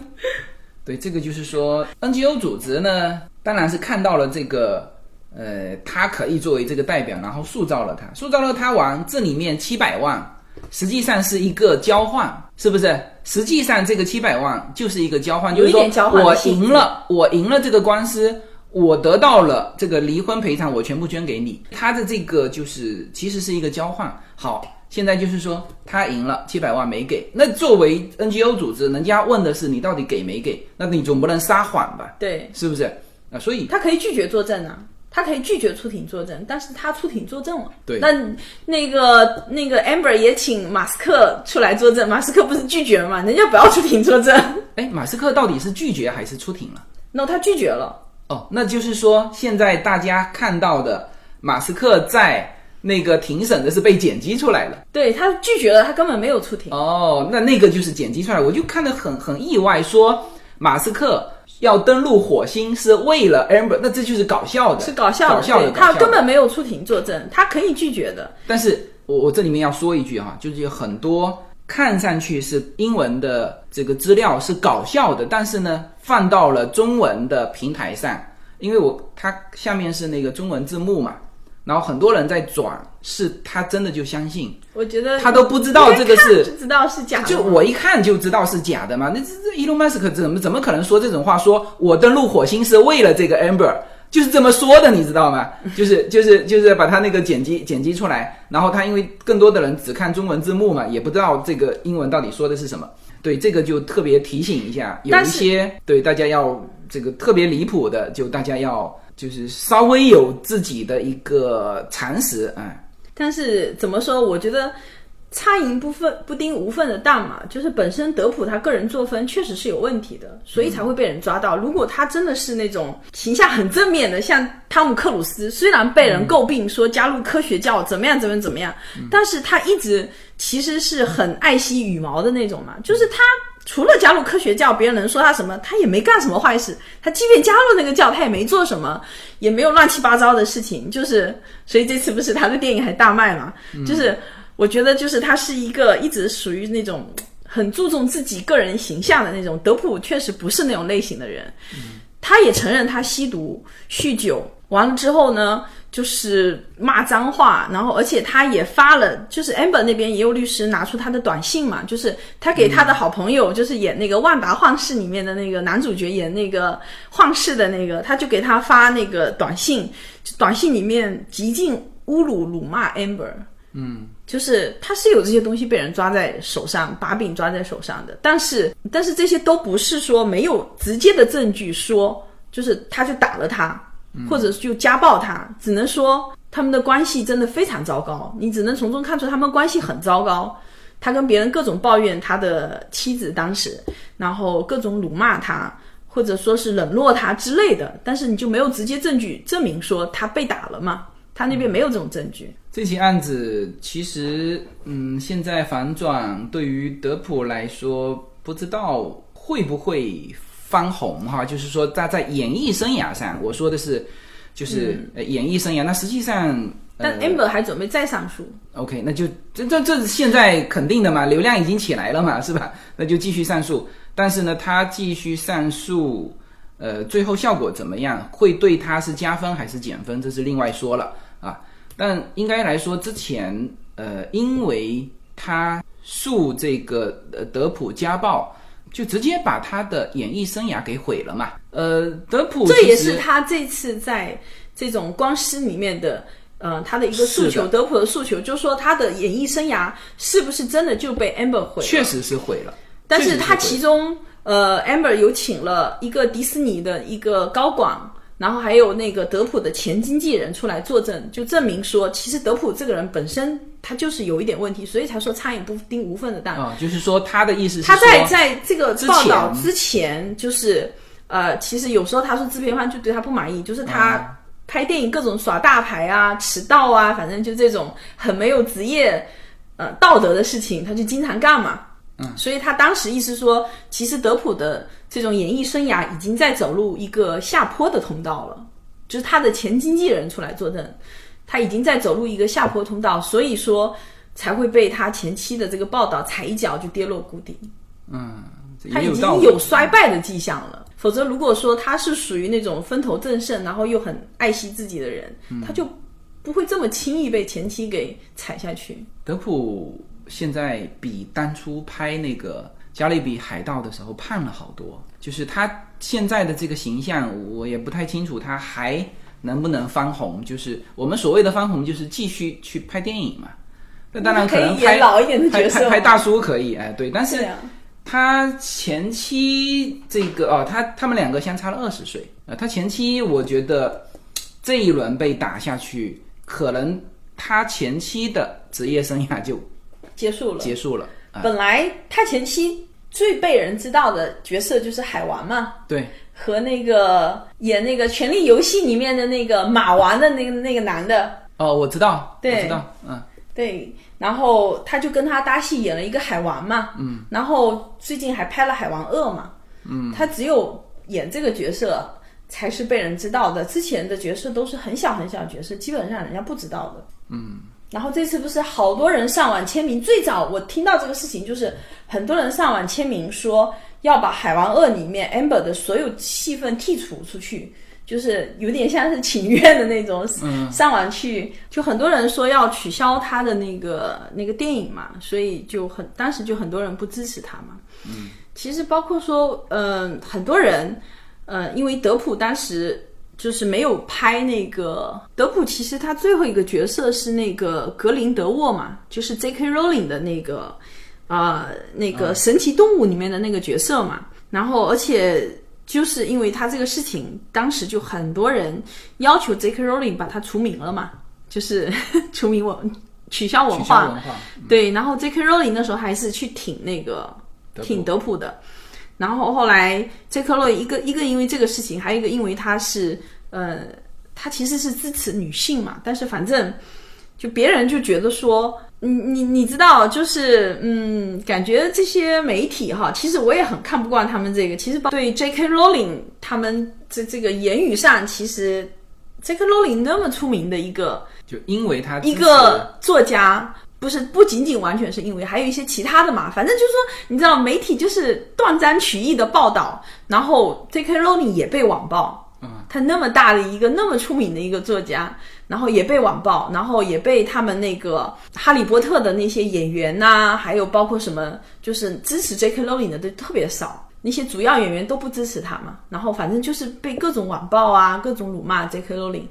对，这个就是说，NGO 组织呢，当然是看到了这个呃，他可以作为这个代表，然后塑造了他，塑造了他往，这里面七百万实际上是一个交换，是不是？实际上这个七百万就是一个交换，就是说我赢了，我赢了这个官司。我得到了这个离婚赔偿，我全部捐给你。他的这个就是其实是一个交换。好，现在就是说他赢了七百万没给，那作为 NGO 组织，人家问的是你到底给没给？那你总不能撒谎吧？对，是不是？啊，所以他可以拒绝作证啊，他可以拒绝出庭作证，但是他出庭作证了。对那那个那个 Amber 也请马斯克出来作证，马斯克不是拒绝了吗？人家不要出庭作证，[LAUGHS] 哎，马斯克到底是拒绝还是出庭了？那他拒绝了。哦，那就是说现在大家看到的马斯克在那个庭审的是被剪辑出来的。对他拒绝了，他根本没有出庭。哦，那那个就是剪辑出来，我就看得很很意外，说马斯克要登陆火星是为了 Amber，那这就是搞笑的，是搞笑的，搞笑的，他根本没有出庭作证，他可以拒绝的。但是我我这里面要说一句哈，就是有很多看上去是英文的这个资料是搞笑的，但是呢放到了中文的平台上，因为我它下面是那个中文字幕嘛，然后很多人在转，是他真的就相信，我觉得他都不知道这个是就知道是假的，就我一看就知道是假的嘛。那这这 Elon Musk 怎么怎么可能说这种话？说我登陆火星是为了这个 Amber，就是这么说的，你知道吗？就是就是就是把他那个剪辑剪辑出来，然后他因为更多的人只看中文字幕嘛，也不知道这个英文到底说的是什么。对这个就特别提醒一下，有一些对大家要这个特别离谱的，就大家要就是稍微有自己的一个常识啊。哎但是怎么说？我觉得苍蝇不分不叮无缝的蛋嘛，就是本身德普他个人作风确实是有问题的，所以才会被人抓到。如果他真的是那种形象很正面的，像汤姆克鲁斯，虽然被人诟病说加入科学教怎么样怎么样怎么样，但是他一直其实是很爱惜羽毛的那种嘛，就是他。除了加入科学教，别人能说他什么？他也没干什么坏事。他即便加入那个教，他也没做什么，也没有乱七八糟的事情。就是，所以这次不是他的电影还大卖嘛？就是我觉得，就是他是一个一直属于那种很注重自己个人形象的那种。德普确实不是那种类型的人，他也承认他吸毒、酗酒，完了之后呢，就是骂脏话，然后而且他也发了，就是 Amber 那边也有律师拿出他的短信嘛，就是他给他的好朋友，就是演那个《万达幻视》里面的那个男主角，演那个幻视的那个，他就给他发那个短信，短信里面极尽侮辱、辱骂 Amber 嗯。就是他是有这些东西被人抓在手上，把柄抓在手上的，但是但是这些都不是说没有直接的证据说，就是他就打了他，或者就家暴他，只能说他们的关系真的非常糟糕，你只能从中看出他们关系很糟糕。他跟别人各种抱怨他的妻子当时，然后各种辱骂他，或者说是冷落他之类的，但是你就没有直接证据证明说他被打了嘛？他那边没有这种证据。这起案子其实，嗯，现在反转对于德普来说，不知道会不会翻红哈。就是说，他在演艺生涯上，我说的是，就是、呃演艺生涯。那实际上，呃但 Amber 还准备再上诉。OK，那就这这这现在肯定的嘛，流量已经起来了嘛，是吧？[LAUGHS] 那就继续上诉。但是呢，他继续上诉，呃，最后效果怎么样，会对他是加分还是减分，这是另外说了啊。但应该来说，之前呃，因为他诉这个呃德普家暴，就直接把他的演艺生涯给毁了嘛。呃，德普这也是他这次在这种光师里面的，呃，他的一个诉求，德普的诉求，就是说他的演艺生涯是不是真的就被 Amber 毁了？确实是毁了，但是他其中，呃，Amber 有请了一个迪士尼的一个高管，然后还有那个德普的前经纪人出来作证，就证明说，其实德普这个人本身他就是有一点问题，所以才说苍蝇不叮无缝的蛋。啊、就是说他的意思是他在在这个报道之前，就是呃，其实有时候他说制片方就对他不满意，就是他啊拍电影各种耍大牌啊、迟到啊，反正就这种很没有职业呃道德的事情，他就经常干嘛。嗯，所以他当时意思说，其实德普的这种演艺生涯已经在走入一个下坡的通道了，就是他的前经纪人出来作证，他已经在走入一个下坡通道，所以说才会被他前妻的这个报道踩一脚就跌落谷底。嗯他已经有衰败的迹象了。否则如果说他是属于那种风头正盛，然后又很爱惜自己的人，他就不会这么轻易被前妻给踩下去。德普现在比当初拍那个《加勒比海盗》的时候胖了好多，就是他现在的这个形象，我也不太清楚他还能不能翻红。就是我们所谓的翻红，就是继续去拍电影嘛。那当然可能拍老一点的拍角色嘛拍拍大叔可以，哎，对，但是他前妻这个哦，他他们两个相差了二十岁啊、呃他前妻我觉得这一轮被打下去，可能他前妻的职业生涯就结束了。结束了啊、本来他前期最被人知道的角色就是海王嘛，对，和那个演那个《权力游戏》里面的那个马王的那个那个男的，哦，我知道，对。我知道，嗯，对，然后他就跟他搭戏演了一个海王嘛，嗯，然后最近还拍了《海王二》嘛，嗯，他只有演这个角色才是被人知道的，之前的角色都是很小很小的角色，基本上人家不知道的，嗯。然后这次不是好多人上网签名，最早我听到这个事情就是很多人上网签名说要把《海王二》里面 Amber 的所有戏份剔除出去，就是有点像是请愿的那种，上网去就很多人说要取消他的那个那个电影嘛，所以就很当时就很多人不支持他嘛。嗯，其实包括说，嗯、很多人，呃，因为德普当时就是没有拍那个德普，其实他最后一个角色是那个格林德沃嘛，就是 J.K. Rowling 的那个呃、那个神奇动物里面的那个角色嘛。然后而且就是因为他这个事情，当时就很多人要求 J.K. Rowling 把他除名了嘛，就是 [LAUGHS] 除名文取消文化文化，对，然后 J.K. Rowling 那时候还是去挺那个挺德普的，然后后来 J.K. Rowling 一个一个因为这个事情，还有一个因为他是呃，他其实是支持女性嘛，但是反正就别人就觉得说。你你你知道，就是嗯，感觉这些媒体哈，其实我也很看不惯他们这个。其实对 J.K. Rowling 他们这这个言语上，其实 J.K. Rowling 那么出名的一个就因为他一个作家，不是不仅仅完全是因为，还有一些其他的嘛。反正就是说，你知道，媒体就是断章取义的报道，然后 J.K. Rowling 也被网暴。嗯，他那么大的一个那么出名的一个作家，然后也被网暴，然后也被他们那个哈利波特的那些演员呐、还有包括什么，就是支持 J.K. Rowling 的都特别少。那些主要演员都不支持他嘛，然后反正就是被各种网暴啊，各种辱骂 J.K. Rowling。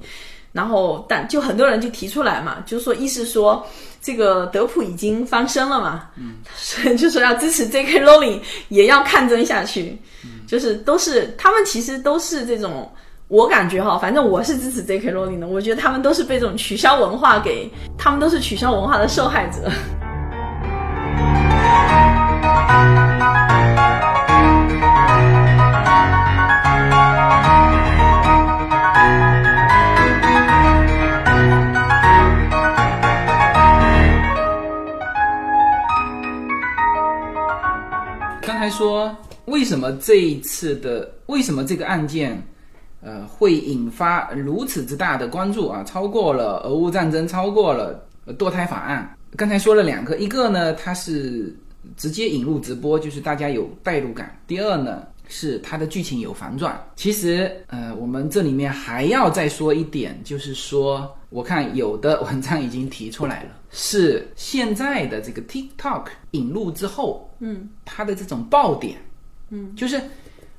然后，但就很多人就提出来嘛，就说意思说这个德普已经翻身了嘛，[LAUGHS] 所以就说要支持 J.K. Rowling 也要抗争下去，就是都是他们其实都是这种，我感觉哈，反正我是支持 J.K. Rowling 的，我觉得他们都是被这种取消文化给，他们都是取消文化的受害者。什么这一次的为什么这个案件，呃，会引发如此之大的关注啊？超过了俄乌战争，超过了呃堕胎法案。刚才说了两个，一个呢，它是直接引入直播，就是大家有代入感；第二呢，是它的剧情有反转。其实，呃，我们这里面还要再说一点，就是说，我看有的文章已经提出来了，是现在的这个 TikTok 引入之后，嗯，它的这种爆点，嗯，就是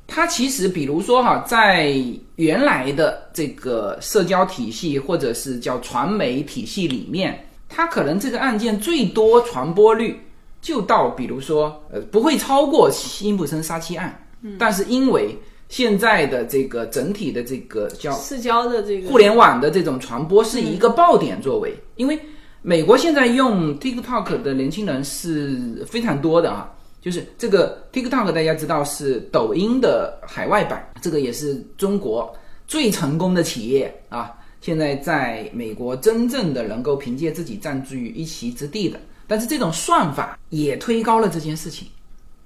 它其实比如说哈，在原来的这个社交体系或者是叫传媒体系里面，它可能这个案件最多传播率就到，比如说呃，不会超过辛普森杀妻案，嗯，但是因为现在的这个整体的这个叫社交的这个互联网的这种传播是以一个爆点作为，因为美国现在用 TikTok 的年轻人是非常多的啊，就是这个 TikTok 大家知道是抖音的海外版，这个也是中国最成功的企业啊，现在在美国真正的能够凭借自己占据一席之地的，但是这种算法也推高了这件事情。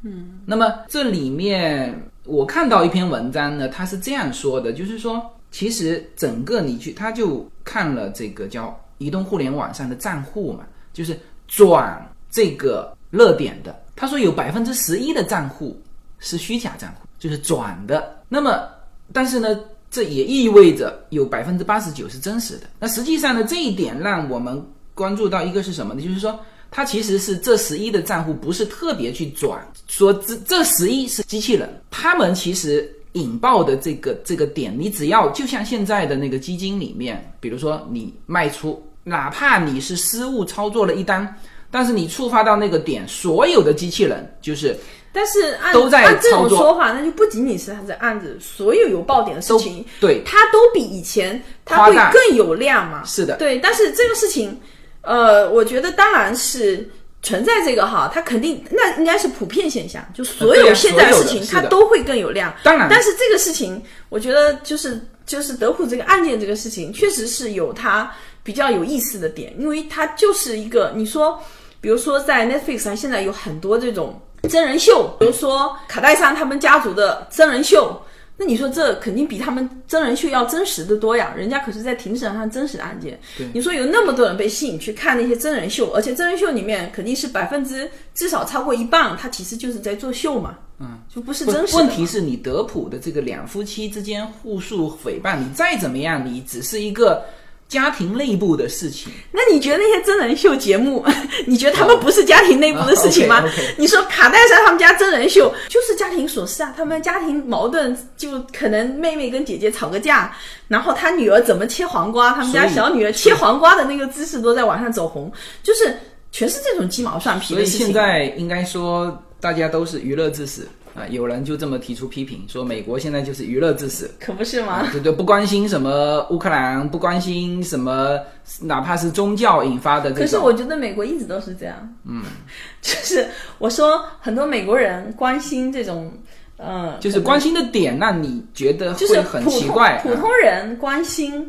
嗯，那么这里面我看到一篇文章呢，他是这样说的，就是说，其实整个你去，他就看了这个叫移动互联网上的账户嘛，就是转这个热点的，他说有百分之十一的账户是虚假账户，就是转的。那么，但是呢，这也意味着有百分之八十九是真实的。那实际上呢，这一点让我们关注到一个是什么呢？就是说，它其实是这十一的账户不是特别去转，说这这十一是机器人，他们其实。引爆的这个这个点，你只要就像现在的那个基金里面，比如说你卖出，哪怕你是失误操作了一单，但是你触发到那个点，所有的机器人就是，但是按都在按这种说法，那就不仅仅是他这案子所有有爆点的事情，对，它都比以前它会更有量嘛？是的，对，但是这个事情，呃，我觉得当然是。存在这个哈，它肯定那应该是普遍现象，就所有现在事情它都会更有量。当然，但是这个事情，我觉得就是就是德普这个案件这个事情，确实是有它比较有意思的点，因为它就是一个你说，比如说在 Netflix 上现在有很多这种真人秀，比如说卡戴珊他们家族的真人秀。那你说这肯定比他们真人秀要真实的多呀，人家可是在庭审上真实的案件。你说有那么多人被吸引去看那些真人秀，而且真人秀里面肯定是百分之至少超过一半，他其实就是在作秀嘛，嗯，就不是真实。问题是你德普的这个两夫妻之间互诉诽谤，你再怎么样，你只是一个。家庭内部的事情，那你觉得那些真人秀节目，[LAUGHS] 你觉得他们不是家庭内部的事情吗？你说卡戴珊他们家真人秀就是家庭琐事啊，他们家庭矛盾就可能妹妹跟姐姐吵个架，然后他女儿怎么切黄瓜，他们家小女儿切黄瓜的那个姿势都在网上走红，就是全是这种鸡毛蒜皮的事情。所以现在应该说大家都是娱乐至死。啊，有人就这么提出批评，说美国现在就是娱乐至死，可不是吗？就就不关心什么乌克兰，不关心什么，哪怕是宗教引发的。可是我觉得美国一直都是这样，嗯，[LAUGHS] 就是我说很多美国人关心这种，呃，就是关心的点，让你觉得就是很奇怪？普通人关心，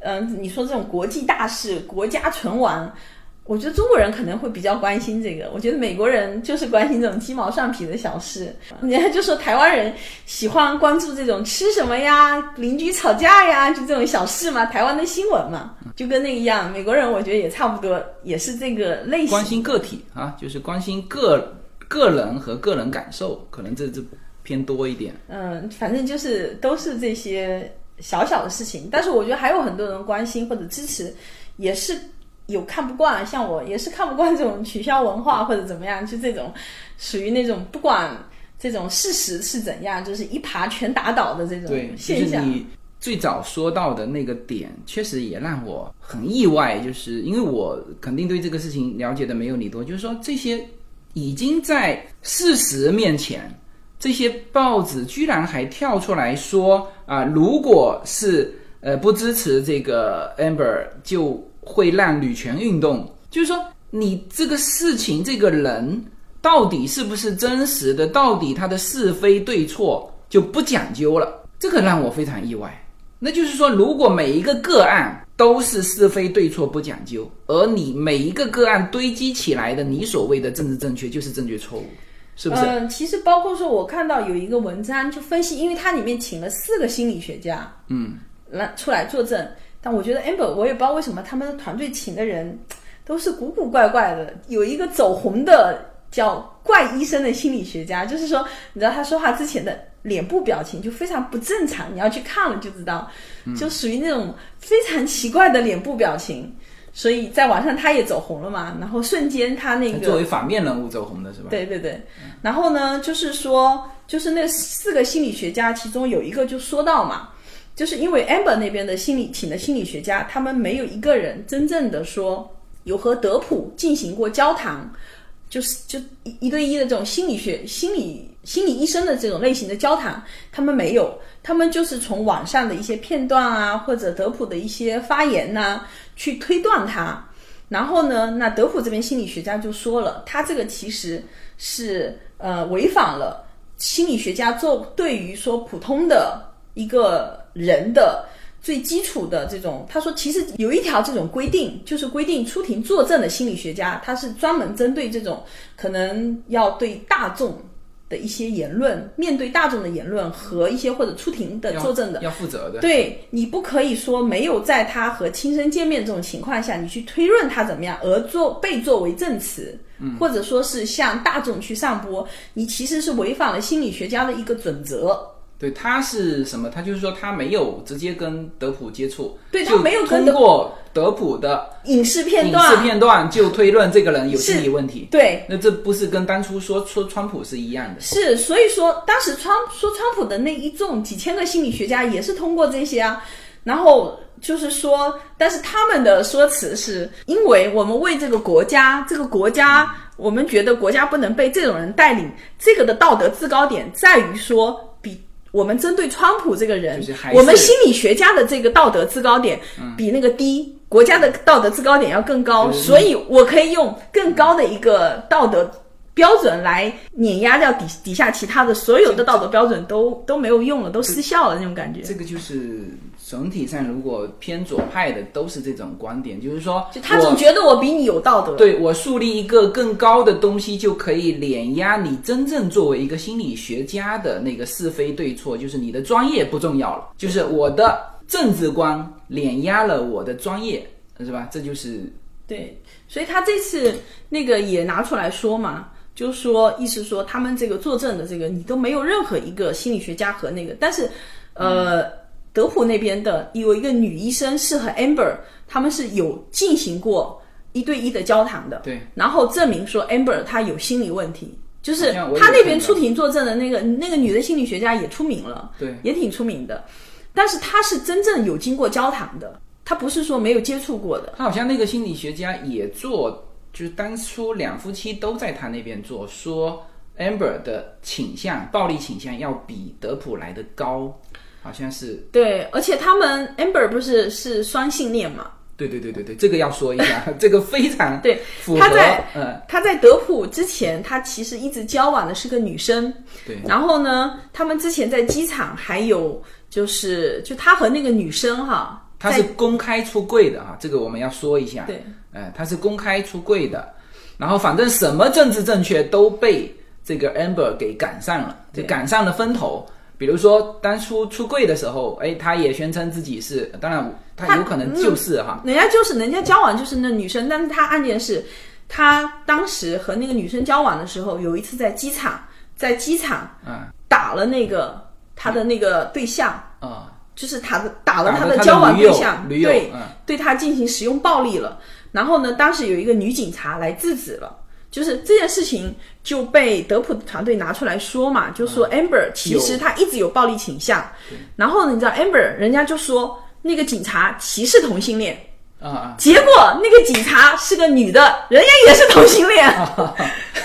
嗯，你说这种国际大事、国家存亡。我觉得中国人可能会比较关心这个，我觉得美国人就是关心这种鸡毛蒜皮的小事。人家就说台湾人喜欢关注这种吃什么呀、邻居吵架呀，就这种小事嘛，台湾的新闻嘛，就跟那一样。美国人我觉得也差不多，也是这个类型。关心个体啊，就是关心个个人和个人感受，可能这这偏多一点。嗯，反正就是都是这些小小的事情，但是我觉得还有很多人关心或者支持，也是。有看不惯，像我也是看不惯这种取消文化或者怎么样，就这种属于那种不管这种事实是怎样，就是一耙全打倒的这种现象。你最早说到的那个点，确实也让我很意外，就是因为我肯定对这个事情了解的没有你多，就是说这些已经在事实面前，这些报纸居然还跳出来说啊，如果是呃不支持这个 Amber 就。会让女权运动，就是说，你这个事情，这个人到底是不是真实的，到底他的是非对错就不讲究了，这个让我非常意外。那就是说，如果每一个个案都是是非对错不讲究，而你每一个个案堆积起来的，你所谓的政治正确就是正确错误，是不是？嗯，其实包括说，我看到有一个文章就分析，因为它里面请了四个心理学家，嗯，来出来作证。但我觉得 Amber，我也不知道为什么他们团队请的人都是古古怪怪的。有一个走红的叫怪医生的心理学家，就是说，你知道他说话之前的脸部表情就非常不正常，你要去看了就知道，就属于那种非常奇怪的脸部表情。所以在网上他也走红了嘛，然后瞬间他那个作为反面人物走红的是吧？对对对。然后呢，就是说，就是那四个心理学家其中有一个就说到嘛。就是因为 Amber 那边的心理请的心理学家，他们没有一个人真正的说有和德普进行过交谈，就是就一一对一的这种心理学、心理心理医生的这种类型的交谈，他们没有，他们就是从网上的一些片段啊，或者德普的一些发言呐，去推断他。然后呢，那德普这边心理学家就说了，他这个其实是呃违反了心理学家做对于说普通的一个。人的最基础的这种，他说其实有一条这种规定，就是规定出庭作证的心理学家，他是专门针对这种可能要对大众的一些言论，面对大众的言论和一些或者出庭的作证的，要负责的。对你不可以说没有在他和亲身见面这种情况下，你去推论他怎么样，而作被作为证词，或者说是向大众去散播，你其实是违反了心理学家的一个准则。对，他是什么？他就是说他没有直接跟德普接触，对他没有通过德普的影视片段影，视片段就推论这个人有心理问题。对，那这不是跟当初说说川普是一样的？是，所以说当时川说川普的那一众几千个心理学家也是通过这些啊，然后就是说，但是他们的说辞是因为我们为这个国家，这个国家，我们觉得国家不能被这种人带领，这个的道德制高点在于说比。我们针对川普这个人我们心理学家的这个道德制高点比那个低，国家的道德制高点要更高，所以我可以用更高的一个道德标准来碾压掉底底下其他的所有的道德标准都都没有用了，都失效了那种感觉。这个就是整体上，如果偏左派的都是这种观点，就是说，就他总觉得我比你有道德，对我树立一个更高的东西，就可以碾压你真正作为一个心理学家的那个是非对错，就是你的专业不重要了，就是我的政治观碾压了我的专业，是吧？这就是对，所以他这次那个也拿出来说嘛，就是说意思说他们这个作证的这个你都没有任何一个心理学家和那个，但是呃，德普那边的有一个女医生是和 Amber 他们是有进行过一对一的交谈的，对，然后证明说 Amber 她有心理问题。就是他那边出庭作证的那个那个女的心理学家也出名了，对，也挺出名的，但是她是真正有经过交谈的，她不是说没有接触过的。他好像那个心理学家也做，就是当初两夫妻都在他那边做，说 Amber 的倾向，暴力倾向要比德普来的高，好像是。对，而且他们 Amber 不是是双性恋嘛？对对对对对，这个要说一下，[LAUGHS] 这个非常对符合他在，嗯，他在德普之前，他其实一直交往的是个女生。对，然后呢，他们之前在机场还有就是，就他和那个女生哈，他是公开出柜的哈，这个我们要说一下。对，哎，他是公开出柜的，然后反正什么政治正确都被这个 Amber 给赶上了，就赶上了风头。比如说当初出柜的时候，哎，他也宣称自己是，当然他有可能就是哈，人家就是人家交往就是那女生，但是他案件是，他当时和那个女生交往的时候，有一次在机场，在机场嗯打了那个他的那个对象，啊，就是他的打了他的交往对象，对，嗯对他进行使用暴力了。然后呢，当时有一个女警察来制止了，就是这件事情就被德普团队拿出来说嘛，就说 Amber 其实她一直有暴力倾向。然后呢，你知道 Amber 人家就说那个警察歧视同性恋，啊啊，结果那个警察是个女的，人家也是同性恋。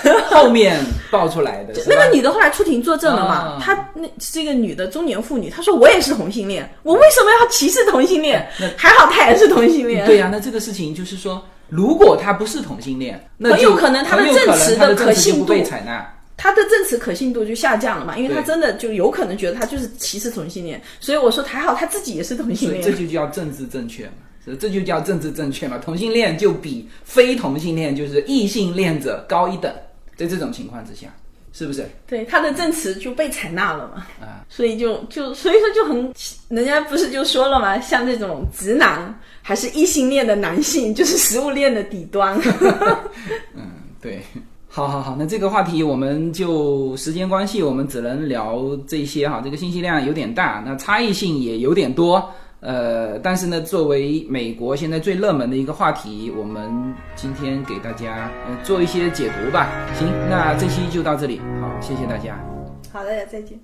[LAUGHS] 后面爆出来的那个女的后来出庭作证了嘛？啊她那是一个女的中年妇女，她说我也是同性恋，我为什么要歧视同性恋？还好她也是同性恋。对呀、那这个事情就是说，如果她不是同性恋，那很有可能她的证词的可信不被采纳。她的证词可信度就下降了嘛，因为她真的就有可能觉得她就是歧视同性恋，所以我说还好她自己也是同性所以这。就叫政治正确嘛，这这就叫政治正确嘛。同性恋就比非同性恋，就是异性恋者高一等，在这种情况之下，是不是？对，他的证词就被采纳了嘛，啊，所以就就所以说就很，人家不是就说了嘛，像这种直男还是异性恋的男性，就是食物链的底端。[LAUGHS] 嗯对。好好好，那这个话题我们就时间关系，我们只能聊这些哈。这个信息量有点大，那差异性也有点多。呃，但是呢，作为美国现在最热门的一个话题，我们今天给大家呃做一些解读吧。行，那这期就到这里，好，谢谢大家。好的，再见。